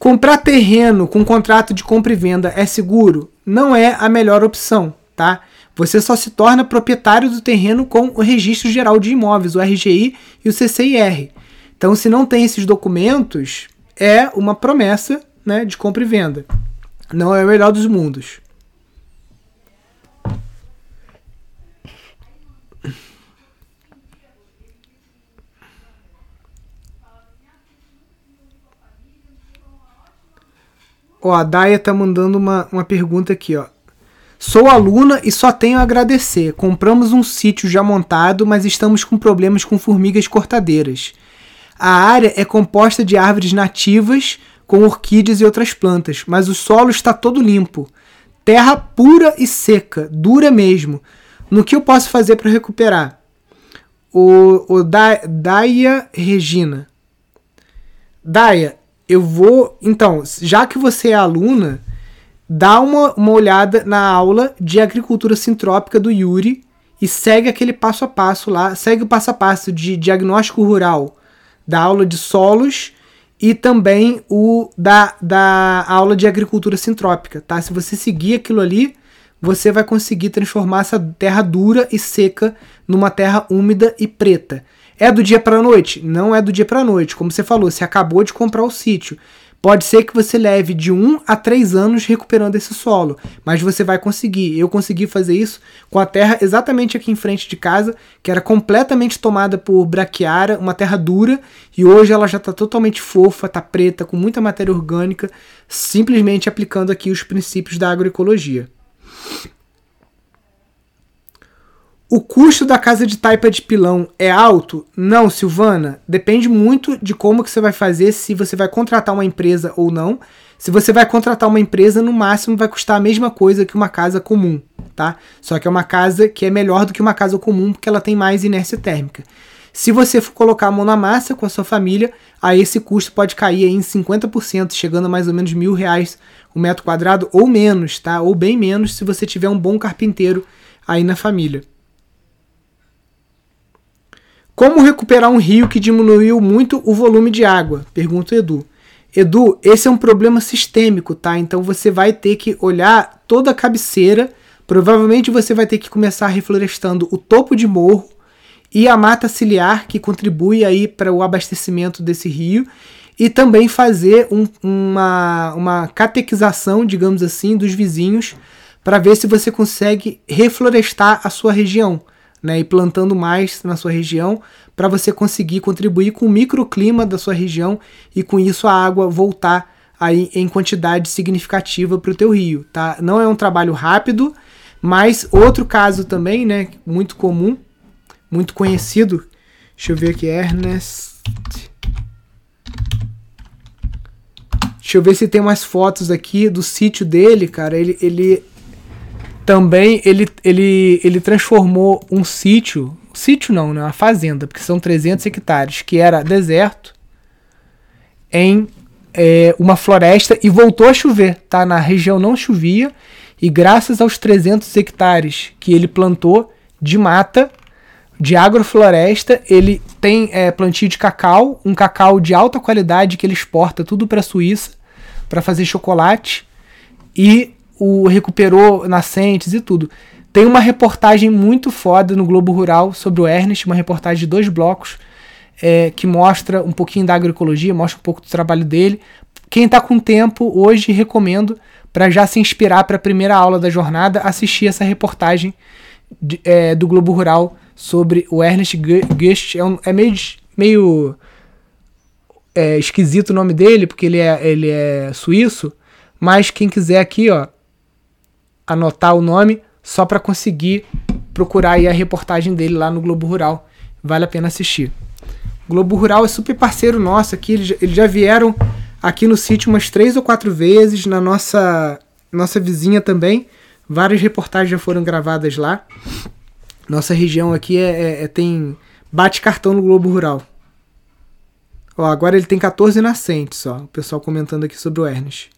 Comprar terreno com contrato de compra e venda é seguro? Não é a melhor opção, tá? Você só se torna proprietário do terreno com o Registro Geral de Imóveis, o RGI e o CCIR. Então, se não tem esses documentos, é uma promessa né, de compra e venda. Não é o melhor dos mundos. Ó, a Daya tá mandando uma, uma pergunta aqui, ó. Sou aluna e só tenho a agradecer. Compramos um sítio já montado, mas estamos com problemas com formigas cortadeiras. A área é composta de árvores nativas com orquídeas e outras plantas, mas o solo está todo limpo. Terra pura e seca, dura mesmo. No que eu posso fazer para recuperar? O, o da, Daia Regina. Daia, eu vou. Então, já que você é aluna, dá uma, uma olhada na aula de agricultura sintrópica do Yuri e segue aquele passo a passo lá. Segue o passo a passo de diagnóstico rural da aula de solos e também o da, da aula de agricultura sintrópica, tá? Se você seguir aquilo ali, você vai conseguir transformar essa terra dura e seca numa terra úmida e preta. É do dia para a noite? Não é do dia para a noite. Como você falou, você acabou de comprar o sítio. Pode ser que você leve de 1 a 3 anos recuperando esse solo, mas você vai conseguir. Eu consegui fazer isso com a terra exatamente aqui em frente de casa, que era completamente tomada por braquiária, uma terra dura, e hoje ela já está totalmente fofa, está preta, com muita matéria orgânica, simplesmente aplicando aqui os princípios da agroecologia. O custo da casa de taipa de pilão é alto? Não, Silvana. Depende muito de como que você vai fazer, se você vai contratar uma empresa ou não. Se você vai contratar uma empresa, no máximo vai custar a mesma coisa que uma casa comum, tá? Só que é uma casa que é melhor do que uma casa comum porque ela tem mais inércia térmica. Se você for colocar a mão na massa com a sua família, aí esse custo pode cair em 50%, chegando a mais ou menos mil reais o metro quadrado ou menos, tá? Ou bem menos se você tiver um bom carpinteiro aí na família. Como recuperar um rio que diminuiu muito o volume de água? Pergunta o Edu. Edu, esse é um problema sistêmico, tá? Então você vai ter que olhar toda a cabeceira. Provavelmente você vai ter que começar reflorestando o topo de morro e a mata ciliar que contribui aí para o abastecimento desse rio e também fazer um, uma, uma catequização, digamos assim, dos vizinhos para ver se você consegue reflorestar a sua região né, e plantando mais na sua região para você conseguir contribuir com o microclima da sua região e com isso a água voltar aí em quantidade significativa para o teu rio, tá? Não é um trabalho rápido, mas outro caso também, né, muito comum, muito conhecido, deixa eu ver aqui, Ernest, deixa eu ver se tem umas fotos aqui do sítio dele, cara, ele, ele também ele, ele, ele transformou um sítio, sítio não, né, uma fazenda, porque são 300 hectares, que era deserto, em é, uma floresta e voltou a chover, tá? Na região não chovia e graças aos 300 hectares que ele plantou de mata, de agrofloresta, ele tem é, plantio de cacau, um cacau de alta qualidade que ele exporta tudo para a Suíça para fazer chocolate e o recuperou nascentes e tudo. Tem uma reportagem muito foda no Globo Rural sobre o Ernest, uma reportagem de dois blocos, é, que mostra um pouquinho da agroecologia, mostra um pouco do trabalho dele. Quem está com tempo hoje, recomendo, para já se inspirar para a primeira aula da jornada, assistir essa reportagem de, é, do Globo Rural sobre o Ernest Gust. É, um, é meio, meio é, esquisito o nome dele, porque ele é, ele é suíço, mas quem quiser aqui, ó, anotar o nome só para conseguir procurar aí a reportagem dele lá no Globo Rural. Vale a pena assistir. O Globo Rural é super parceiro nosso aqui, eles, já vieram aqui no sítio umas três ou quatro vezes, na nossa, nossa vizinha também. Várias reportagens já foram gravadas lá. Nossa região aqui é, é, é tem bate cartão no Globo Rural. Ó, agora ele tem 14 nascentes, ó. O pessoal comentando aqui sobre o Ernest.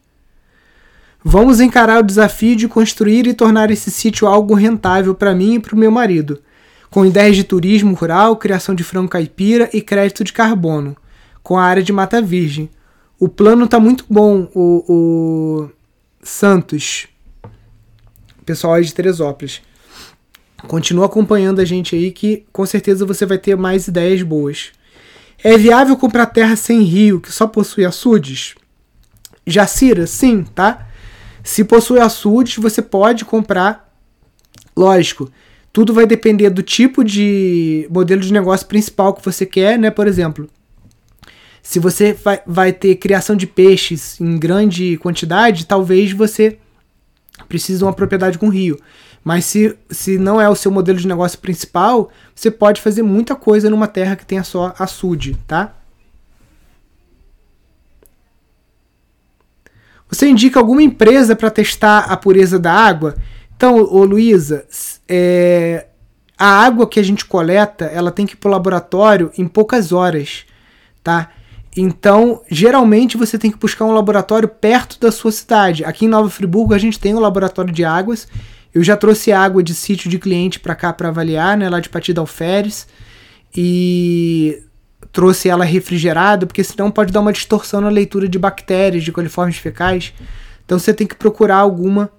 Vamos encarar o desafio de construir e tornar esse sítio algo rentável para mim e para o meu marido, com ideias de turismo rural, criação de frango caipira e crédito de carbono, com a área de mata virgem. O plano está muito bom, o, o Santos, pessoal aí de Teresópolis. Continua acompanhando a gente aí que com certeza você vai ter mais ideias boas. É viável comprar terra sem rio que só possui açudes? Jacira, sim, tá? Se possui açudes, você pode comprar. Lógico, tudo vai depender do tipo de modelo de negócio principal que você quer, né? Por exemplo, se você vai, vai ter criação de peixes em grande quantidade, talvez você precise de uma propriedade com rio. Mas se, se não é o seu modelo de negócio principal, você pode fazer muita coisa numa terra que tenha só açude, tá? Você indica alguma empresa para testar a pureza da água? Então, ô Luísa, é, a água que a gente coleta, ela tem que ir para o laboratório em poucas horas, tá? Então, geralmente você tem que buscar um laboratório perto da sua cidade. Aqui em Nova Friburgo a gente tem um laboratório de águas. Eu já trouxe água de sítio de cliente para cá para avaliar, né, lá de Patida Alferes. E trouxe ela refrigerada, porque senão pode dar uma distorção na leitura de bactérias, de coliformes fecais. Então você tem que procurar alguma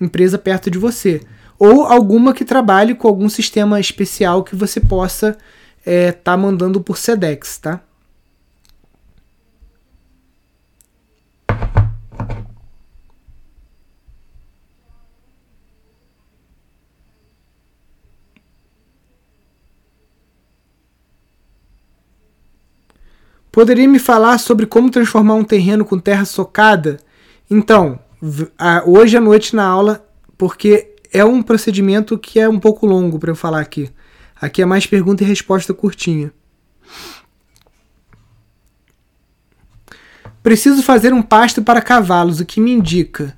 empresa perto de você. Ou alguma que trabalhe com algum sistema especial que você possa estar é, tá mandando por SEDEX, tá? Poderia me falar sobre como transformar um terreno com terra socada? Então, hoje à noite na aula, porque é um procedimento que é um pouco longo para eu falar aqui. Aqui é mais pergunta e resposta curtinha. Preciso fazer um pasto para cavalos, o que me indica?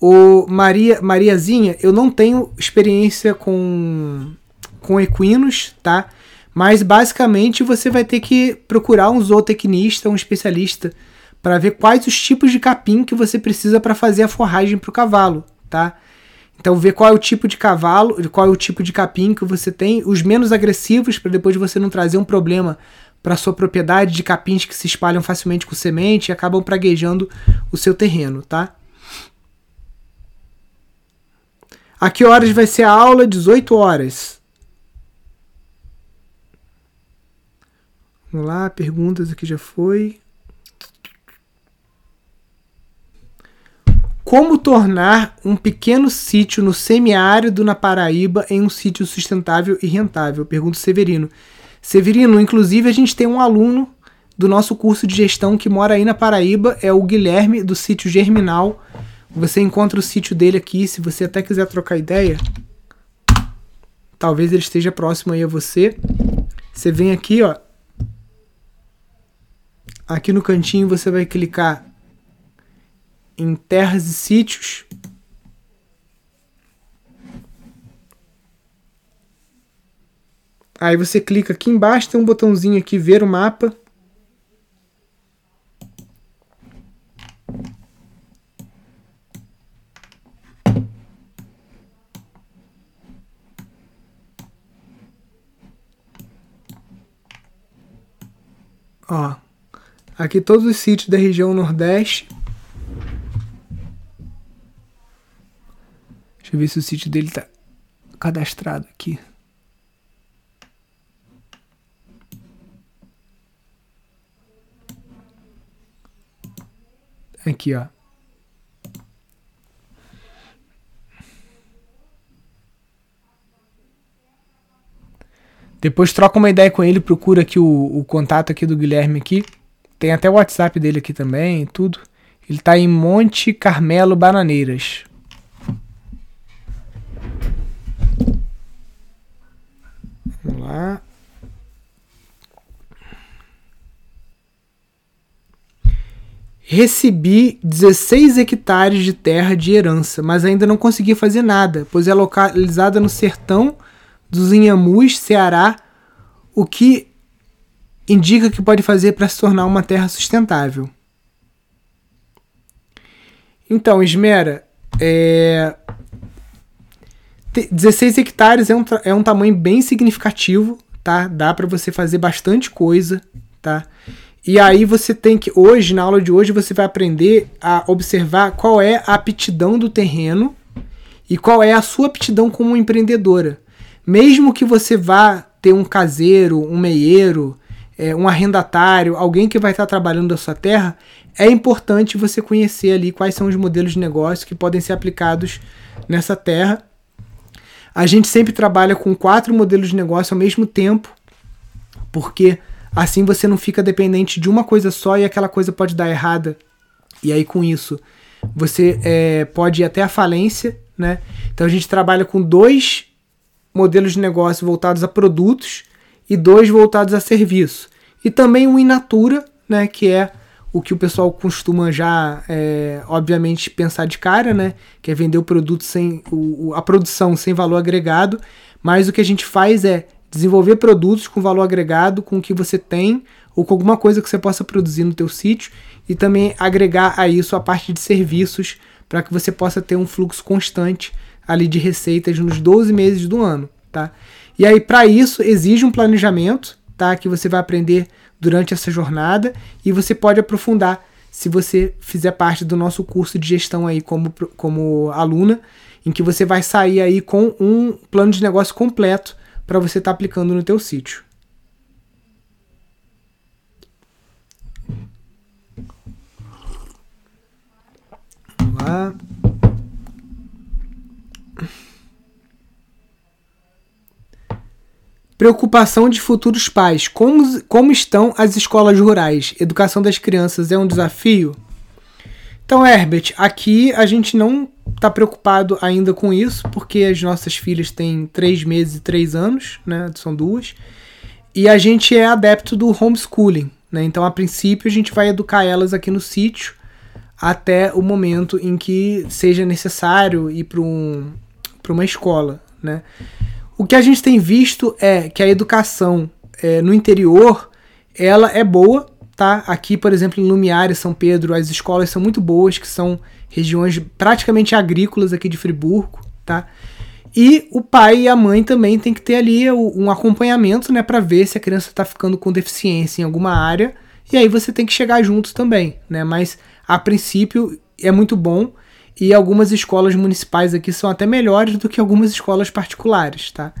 O Maria Mariazinha, eu não tenho experiência com com equinos, tá? Mas basicamente você vai ter que procurar um zootecnista, um especialista, para ver quais os tipos de capim que você precisa para fazer a forragem para o cavalo, tá? Então ver qual é o tipo de cavalo, qual é o tipo de capim que você tem, os menos agressivos para depois você não trazer um problema para sua propriedade de capins que se espalham facilmente com semente e acabam praguejando o seu terreno, tá? A que horas vai ser a aula? 18 horas. Vamos lá, perguntas aqui já foi. Como tornar um pequeno sítio no semiárido na Paraíba em um sítio sustentável e rentável? Pergunta Severino. Severino, inclusive a gente tem um aluno do nosso curso de gestão que mora aí na Paraíba, é o Guilherme do sítio Germinal. Você encontra o sítio dele aqui, se você até quiser trocar ideia. Talvez ele esteja próximo aí a você. Você vem aqui, ó. Aqui no cantinho você vai clicar em terras e sítios. Aí você clica aqui embaixo, tem um botãozinho aqui, ver o mapa. Ó, aqui todos os sítios da região Nordeste. Deixa eu ver se o sítio dele tá cadastrado aqui. Aqui, ó. Depois troca uma ideia com ele, procura aqui o, o contato aqui do Guilherme aqui. Tem até o WhatsApp dele aqui também, tudo. Ele tá em Monte Carmelo Bananeiras. Vamos lá. Recebi 16 hectares de terra de herança, mas ainda não consegui fazer nada, pois é localizada no sertão dos Inhamus, Ceará, o que indica que pode fazer para se tornar uma terra sustentável. Então, Esmera, é... 16 hectares é um, é um tamanho bem significativo, tá? Dá para você fazer bastante coisa, tá? E aí você tem que hoje, na aula de hoje, você vai aprender a observar qual é a aptidão do terreno e qual é a sua aptidão como empreendedora. Mesmo que você vá ter um caseiro, um meieiro, é, um arrendatário, alguém que vai estar trabalhando da sua terra, é importante você conhecer ali quais são os modelos de negócio que podem ser aplicados nessa terra. A gente sempre trabalha com quatro modelos de negócio ao mesmo tempo, porque assim você não fica dependente de uma coisa só e aquela coisa pode dar errada. E aí com isso você é, pode ir até a falência, né? Então a gente trabalha com dois modelos de negócio voltados a produtos e dois voltados a serviço. E também o in natura, né, que é o que o pessoal costuma já, é, obviamente, pensar de cara, né, que é vender o produto sem o, a produção sem valor agregado, mas o que a gente faz é desenvolver produtos com valor agregado com o que você tem ou com alguma coisa que você possa produzir no teu sítio e também agregar a isso a parte de serviços para que você possa ter um fluxo constante ali de receitas nos 12 meses do ano, tá? E aí para isso exige um planejamento, tá? Que você vai aprender durante essa jornada e você pode aprofundar se você fizer parte do nosso curso de gestão aí como, como aluna, em que você vai sair aí com um plano de negócio completo para você estar tá aplicando no teu sítio. Vamos lá. Preocupação de futuros pais. Como, como estão as escolas rurais? Educação das crianças é um desafio? Então, Herbert, aqui a gente não está preocupado ainda com isso, porque as nossas filhas têm três meses e três anos, né? São duas. E a gente é adepto do homeschooling, né? Então, a princípio, a gente vai educar elas aqui no sítio até o momento em que seja necessário ir para um, uma escola, né? O que a gente tem visto é que a educação é, no interior ela é boa, tá? Aqui, por exemplo, em Lumiar e São Pedro, as escolas são muito boas, que são regiões praticamente agrícolas aqui de Friburgo, tá? E o pai e a mãe também tem que ter ali um acompanhamento, né, para ver se a criança está ficando com deficiência em alguma área. E aí você tem que chegar junto também, né? Mas a princípio é muito bom e algumas escolas municipais aqui são até melhores do que algumas escolas particulares, tá?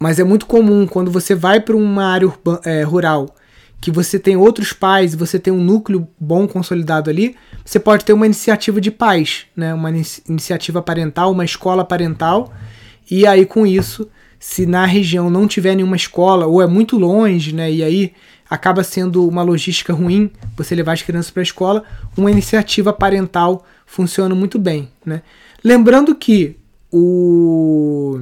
Mas é muito comum quando você vai para uma área é, rural que você tem outros pais, você tem um núcleo bom consolidado ali, você pode ter uma iniciativa de pais, né? uma iniciativa parental, uma escola parental, e aí com isso, se na região não tiver nenhuma escola ou é muito longe, né? e aí acaba sendo uma logística ruim você levar as crianças para a escola, uma iniciativa parental funciona muito bem. Né? Lembrando que o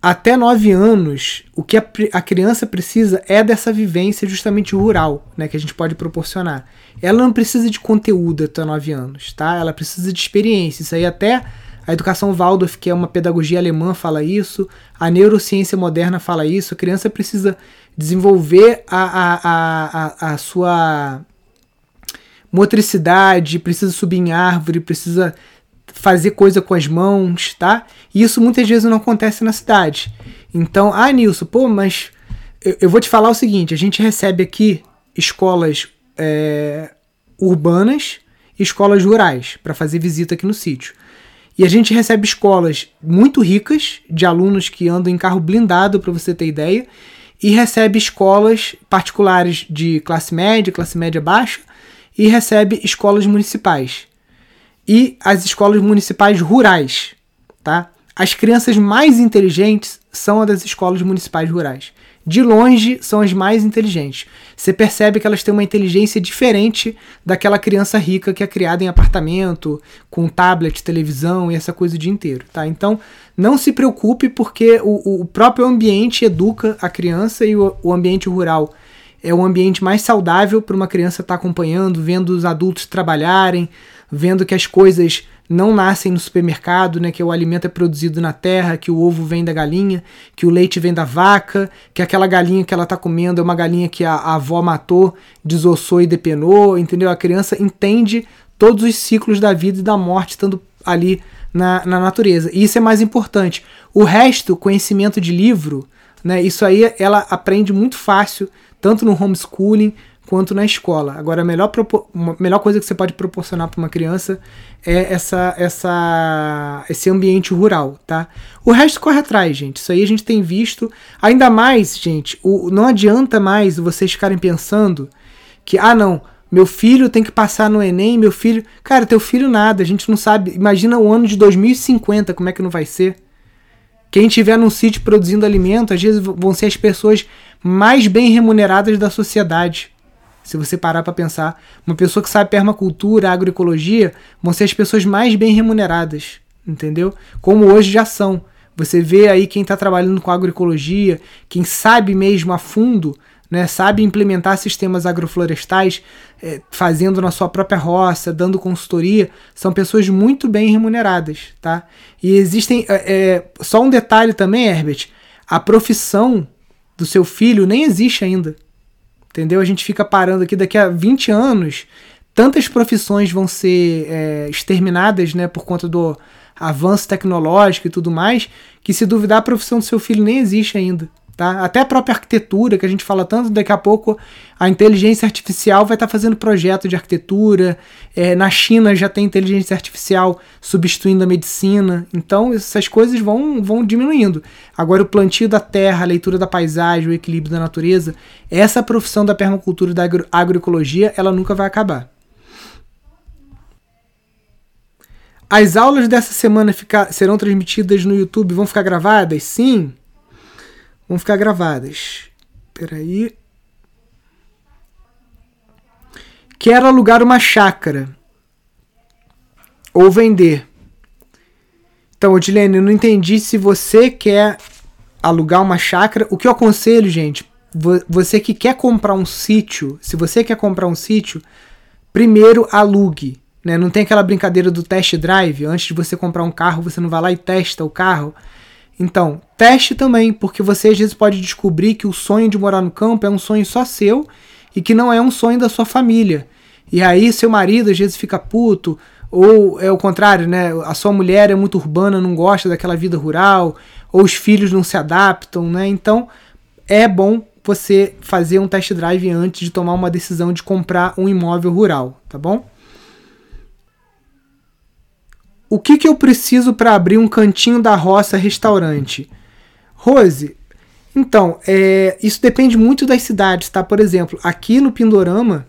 até 9 anos, o que a, a, criança precisa é dessa vivência justamente rural, né, que a gente pode proporcionar. Ela não precisa de conteúdo até 9 anos, tá? Ela precisa de experiência. Isso aí até a educação Waldorf, que é uma pedagogia alemã, fala isso. A neurociência moderna fala isso. A criança precisa desenvolver a, a, a, a, sua motricidade, precisa subir em árvore, precisa fazer coisa com as mãos, tá? E isso muitas vezes não acontece na cidade. Então, ah, Nilson, pô, mas eu, eu vou te falar o seguinte: a gente recebe aqui escolas é, urbanas e escolas rurais para fazer visita aqui no sítio. E a gente recebe escolas muito ricas, de alunos que andam em carro blindado, para você ter ideia, e recebe escolas particulares de classe média, classe média baixa, e recebe escolas municipais e as escolas municipais rurais, tá? As crianças mais inteligentes são as das escolas municipais rurais. De longe, são as mais inteligentes. Você percebe que elas têm uma inteligência diferente daquela criança rica que é criada em apartamento, com tablet, televisão e essa coisa o dia inteiro, tá? Então, não se preocupe porque o, o próprio ambiente educa a criança e o, o ambiente rural é o ambiente mais saudável para uma criança estar tá acompanhando, vendo os adultos trabalharem, vendo que as coisas não nascem no supermercado, né, que o alimento é produzido na terra, que o ovo vem da galinha, que o leite vem da vaca, que aquela galinha que ela está comendo é uma galinha que a, a avó matou, desossou e depenou, entendeu? A criança entende todos os ciclos da vida e da morte estando ali na, na natureza. E isso é mais importante. O resto, conhecimento de livro, né, isso aí ela aprende muito fácil, tanto no homeschooling quanto na escola. Agora, a melhor, melhor coisa que você pode proporcionar para uma criança é essa, essa, esse ambiente rural, tá? O resto corre atrás, gente. Isso aí a gente tem visto. Ainda mais, gente, o, não adianta mais vocês ficarem pensando que, ah, não, meu filho tem que passar no Enem, meu filho. Cara, teu filho nada, a gente não sabe. Imagina o ano de 2050, como é que não vai ser? Quem estiver num sítio produzindo alimento, às vezes vão ser as pessoas mais bem remuneradas da sociedade. Se você parar para pensar, uma pessoa que sabe permacultura, agroecologia, vão ser as pessoas mais bem remuneradas, entendeu? Como hoje já são. Você vê aí quem está trabalhando com agroecologia, quem sabe mesmo a fundo, né, sabe implementar sistemas agroflorestais, é, fazendo na sua própria roça, dando consultoria, são pessoas muito bem remuneradas, tá? E existem, é, é, só um detalhe também, Herbert, a profissão do seu filho nem existe ainda. Entendeu? A gente fica parando aqui daqui a 20 anos, tantas profissões vão ser é, exterminadas, né, por conta do avanço tecnológico e tudo mais, que se duvidar a profissão do seu filho nem existe ainda. Tá? Até a própria arquitetura, que a gente fala tanto, daqui a pouco a inteligência artificial vai estar tá fazendo projeto de arquitetura. É, na China já tem inteligência artificial substituindo a medicina. Então essas coisas vão, vão diminuindo. Agora, o plantio da terra, a leitura da paisagem, o equilíbrio da natureza, essa profissão da permacultura e da agro agroecologia, ela nunca vai acabar. As aulas dessa semana ficar, serão transmitidas no YouTube, vão ficar gravadas? Sim vão ficar gravadas. Peraí. quer alugar uma chácara ou vender. Então, Odilene, eu não entendi se você quer alugar uma chácara. O que eu aconselho, gente, você que quer comprar um sítio, se você quer comprar um sítio, primeiro alugue. Né? Não tem aquela brincadeira do test drive, antes de você comprar um carro, você não vai lá e testa o carro. Então, teste também, porque você às vezes pode descobrir que o sonho de morar no campo é um sonho só seu e que não é um sonho da sua família. E aí seu marido às vezes fica puto, ou é o contrário, né? A sua mulher é muito urbana, não gosta daquela vida rural, ou os filhos não se adaptam, né? Então, é bom você fazer um test drive antes de tomar uma decisão de comprar um imóvel rural, tá bom? O que, que eu preciso para abrir um cantinho da roça restaurante? Rose, então, é, isso depende muito das cidades, tá? Por exemplo, aqui no Pindorama,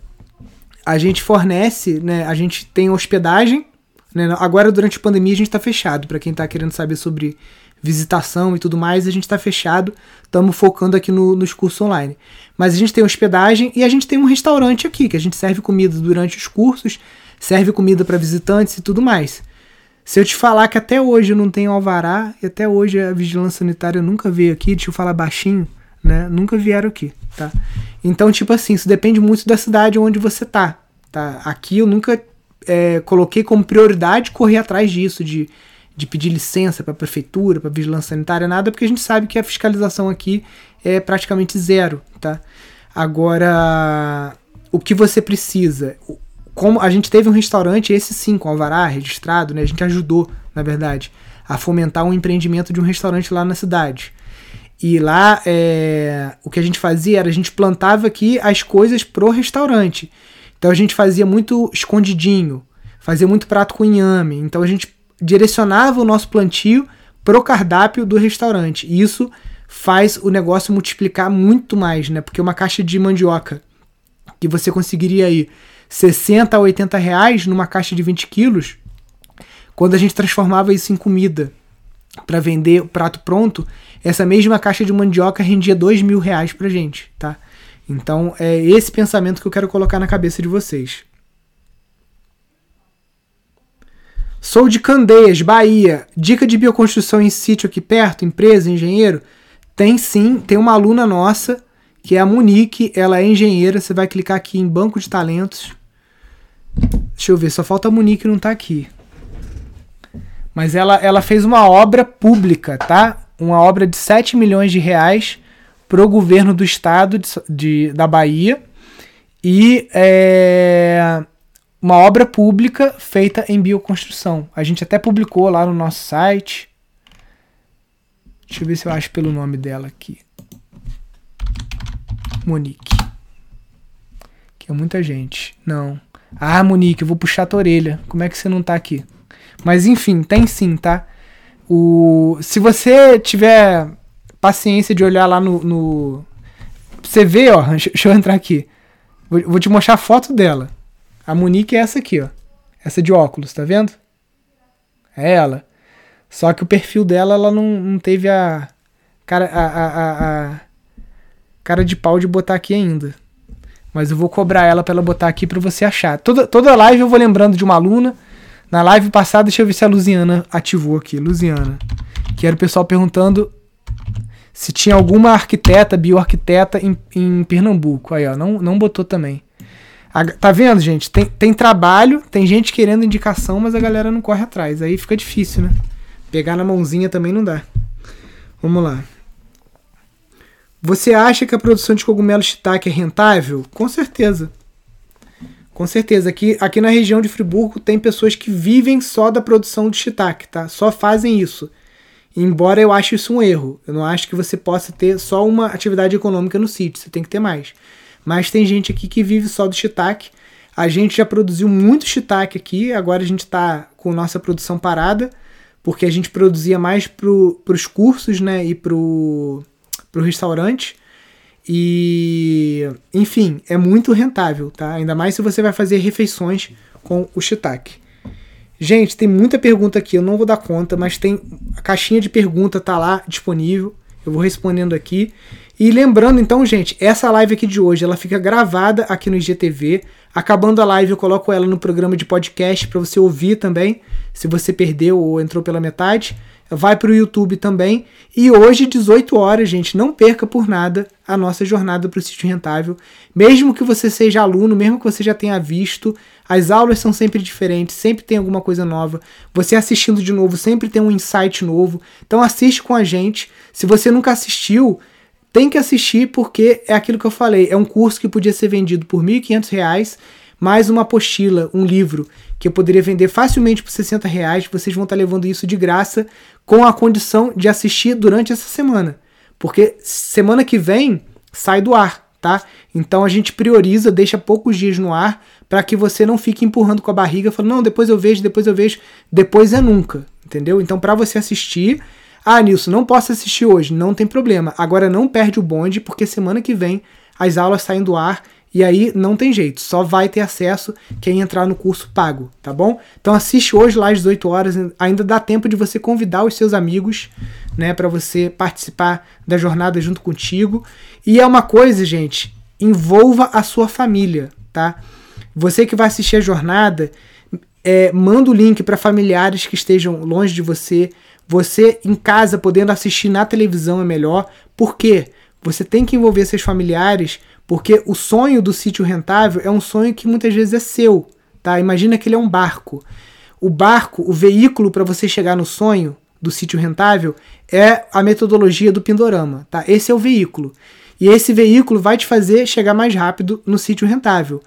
a gente fornece, né? A gente tem hospedagem. Né, agora, durante a pandemia, a gente está fechado. Para quem está querendo saber sobre visitação e tudo mais, a gente está fechado. Estamos focando aqui no, nos cursos online. Mas a gente tem hospedagem e a gente tem um restaurante aqui, que a gente serve comida durante os cursos, serve comida para visitantes e tudo mais. Se eu te falar que até hoje eu não tenho alvará e até hoje a vigilância sanitária nunca veio aqui, deixa eu falar baixinho, né? Nunca vieram aqui, tá? Então, tipo assim, isso depende muito da cidade onde você tá, tá? Aqui eu nunca é, coloquei como prioridade correr atrás disso, de, de pedir licença para prefeitura, para vigilância sanitária, nada, porque a gente sabe que a fiscalização aqui é praticamente zero, tá? Agora, o que você precisa? Como a gente teve um restaurante, esse sim, com alvará registrado, né? A gente ajudou, na verdade, a fomentar um empreendimento de um restaurante lá na cidade. E lá é, o que a gente fazia era a gente plantava aqui as coisas pro restaurante. Então a gente fazia muito escondidinho, fazia muito prato com inhame. Então a gente direcionava o nosso plantio pro cardápio do restaurante. E isso faz o negócio multiplicar muito mais, né? Porque uma caixa de mandioca que você conseguiria aí 60 a 80 reais numa caixa de 20 quilos, quando a gente transformava isso em comida para vender o prato pronto, essa mesma caixa de mandioca rendia 2 mil reais pra gente, tá? Então é esse pensamento que eu quero colocar na cabeça de vocês. Sou de Candeias, Bahia. Dica de bioconstrução em sítio aqui perto, empresa, engenheiro? Tem sim, tem uma aluna nossa, que é a Monique, ela é engenheira, você vai clicar aqui em banco de talentos, Deixa eu ver, só falta a Monique não tá aqui. Mas ela, ela fez uma obra pública, tá? Uma obra de 7 milhões de reais pro governo do estado de, de da Bahia. E é, uma obra pública feita em bioconstrução. A gente até publicou lá no nosso site. Deixa eu ver se eu acho pelo nome dela aqui. Monique. Que é muita gente. Não. Ah, Monique, eu vou puxar a tua orelha. Como é que você não tá aqui? Mas enfim, tem sim, tá? O... Se você tiver paciência de olhar lá no. no... Você vê, ó. [laughs] Deixa eu entrar aqui. Vou, vou te mostrar a foto dela. A Monique é essa aqui, ó. Essa de óculos, tá vendo? É ela. Só que o perfil dela, ela não, não teve a cara, a, a, a, a cara de pau de botar aqui ainda. Mas eu vou cobrar ela para ela botar aqui para você achar. Toda, toda live eu vou lembrando de uma aluna. Na live passada, deixa eu ver se a Luziana ativou aqui. Luziana. Que era o pessoal perguntando se tinha alguma arquiteta, bioarquiteta em, em Pernambuco. Aí, ó, não, não botou também. A, tá vendo, gente? Tem, tem trabalho, tem gente querendo indicação, mas a galera não corre atrás. Aí fica difícil, né? Pegar na mãozinha também não dá. Vamos lá. Você acha que a produção de cogumelo shiitake é rentável? Com certeza. Com certeza. Aqui, aqui na região de Friburgo tem pessoas que vivem só da produção de shiitake, tá? Só fazem isso. Embora eu ache isso um erro. Eu não acho que você possa ter só uma atividade econômica no sítio. Você tem que ter mais. Mas tem gente aqui que vive só do shiitake. A gente já produziu muito shiitake aqui. Agora a gente está com nossa produção parada. Porque a gente produzia mais para os cursos, né? E pro para o restaurante. E, enfim, é muito rentável, tá? Ainda mais se você vai fazer refeições com o shiitake. Gente, tem muita pergunta aqui, eu não vou dar conta, mas tem a caixinha de pergunta tá lá disponível. Eu vou respondendo aqui. E lembrando então, gente, essa live aqui de hoje, ela fica gravada aqui no IGTV. Acabando a live, eu coloco ela no programa de podcast para você ouvir também, se você perdeu ou entrou pela metade. Vai para o YouTube também. E hoje, 18 horas, gente, não perca por nada a nossa jornada para o sítio rentável. Mesmo que você seja aluno, mesmo que você já tenha visto, as aulas são sempre diferentes, sempre tem alguma coisa nova. Você assistindo de novo, sempre tem um insight novo. Então assiste com a gente. Se você nunca assistiu, tem que assistir porque é aquilo que eu falei, é um curso que podia ser vendido por R$ 1.500, mais uma apostila, um livro, que eu poderia vender facilmente por 60 reais. Vocês vão estar levando isso de graça com a condição de assistir durante essa semana. Porque semana que vem sai do ar, tá? Então a gente prioriza, deixa poucos dias no ar para que você não fique empurrando com a barriga, falando, não, depois eu vejo, depois eu vejo, depois é nunca, entendeu? Então para você assistir, ah, Nilson, não posso assistir hoje. Não tem problema. Agora não perde o bonde, porque semana que vem as aulas saem do ar e aí não tem jeito. Só vai ter acesso quem entrar no curso pago, tá bom? Então assiste hoje lá às 18 horas. Ainda dá tempo de você convidar os seus amigos, né, para você participar da jornada junto contigo. E é uma coisa, gente, envolva a sua família, tá? Você que vai assistir a jornada, é, manda o link para familiares que estejam longe de você. Você em casa podendo assistir na televisão é melhor. Por quê? Você tem que envolver seus familiares, porque o sonho do sítio rentável é um sonho que muitas vezes é seu, tá? Imagina que ele é um barco. O barco, o veículo para você chegar no sonho do sítio rentável é a metodologia do Pindorama, tá? Esse é o veículo. E esse veículo vai te fazer chegar mais rápido no sítio rentável.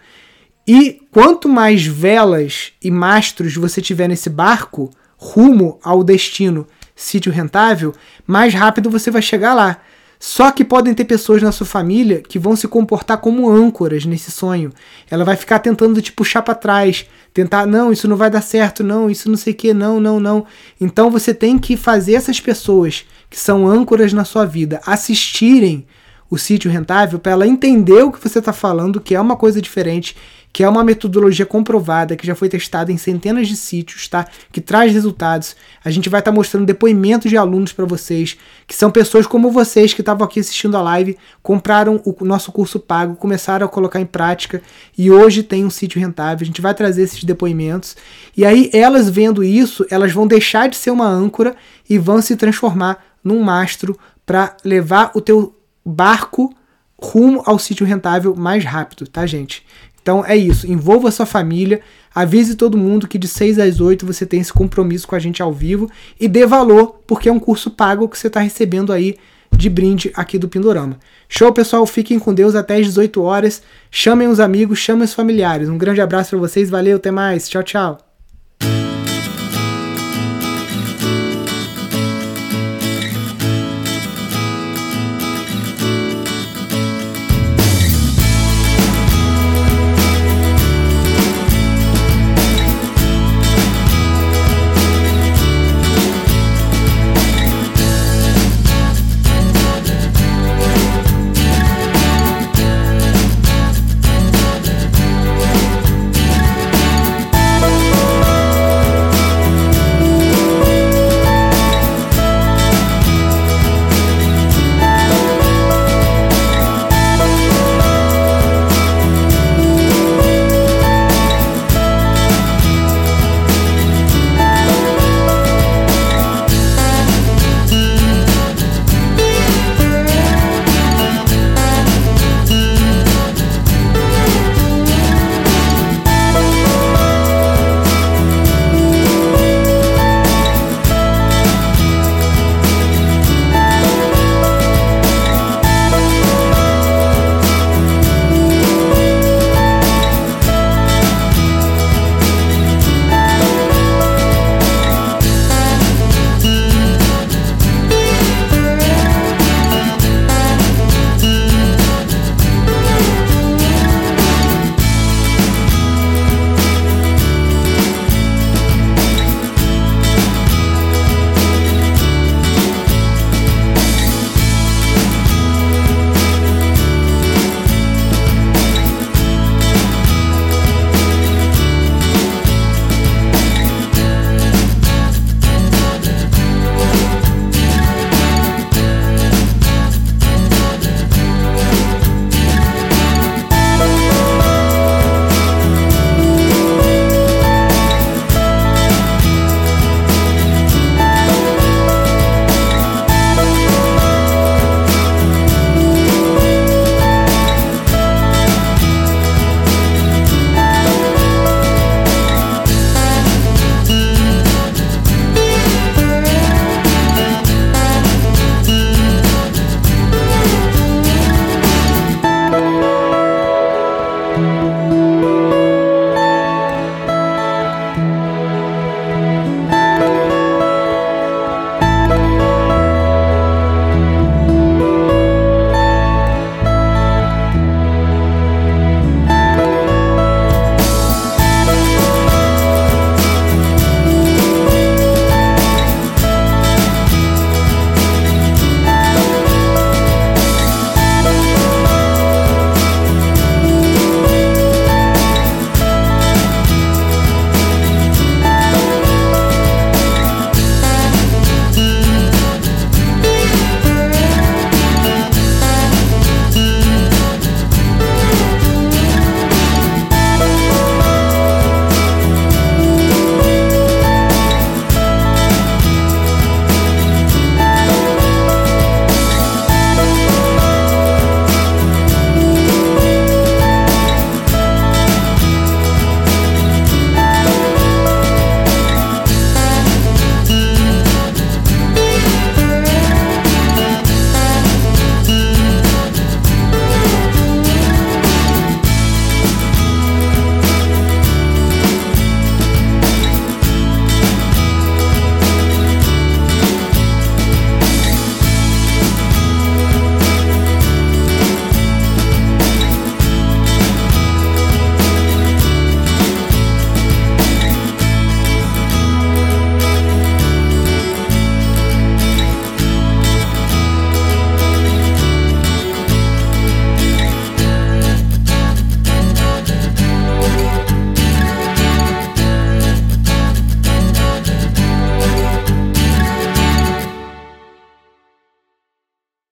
E quanto mais velas e mastros você tiver nesse barco, rumo ao destino sítio rentável, mais rápido você vai chegar lá. Só que podem ter pessoas na sua família que vão se comportar como âncoras nesse sonho. Ela vai ficar tentando te puxar para trás, tentar, não, isso não vai dar certo, não, isso não sei o que, não, não, não. Então você tem que fazer essas pessoas que são âncoras na sua vida assistirem o sítio rentável para ela entender o que você está falando, que é uma coisa diferente que é uma metodologia comprovada, que já foi testada em centenas de sítios, tá? Que traz resultados. A gente vai estar tá mostrando depoimentos de alunos para vocês, que são pessoas como vocês que estavam aqui assistindo a live, compraram o nosso curso pago, começaram a colocar em prática e hoje tem um sítio rentável. A gente vai trazer esses depoimentos. E aí elas vendo isso, elas vão deixar de ser uma âncora e vão se transformar num mastro para levar o teu barco rumo ao sítio rentável mais rápido, tá, gente? Então é isso, envolva sua família, avise todo mundo que de 6 às 8 você tem esse compromisso com a gente ao vivo e dê valor, porque é um curso pago que você está recebendo aí de brinde aqui do Pindorama. Show, pessoal, fiquem com Deus até às 18 horas. Chamem os amigos, chamem os familiares. Um grande abraço para vocês, valeu, até mais. Tchau, tchau.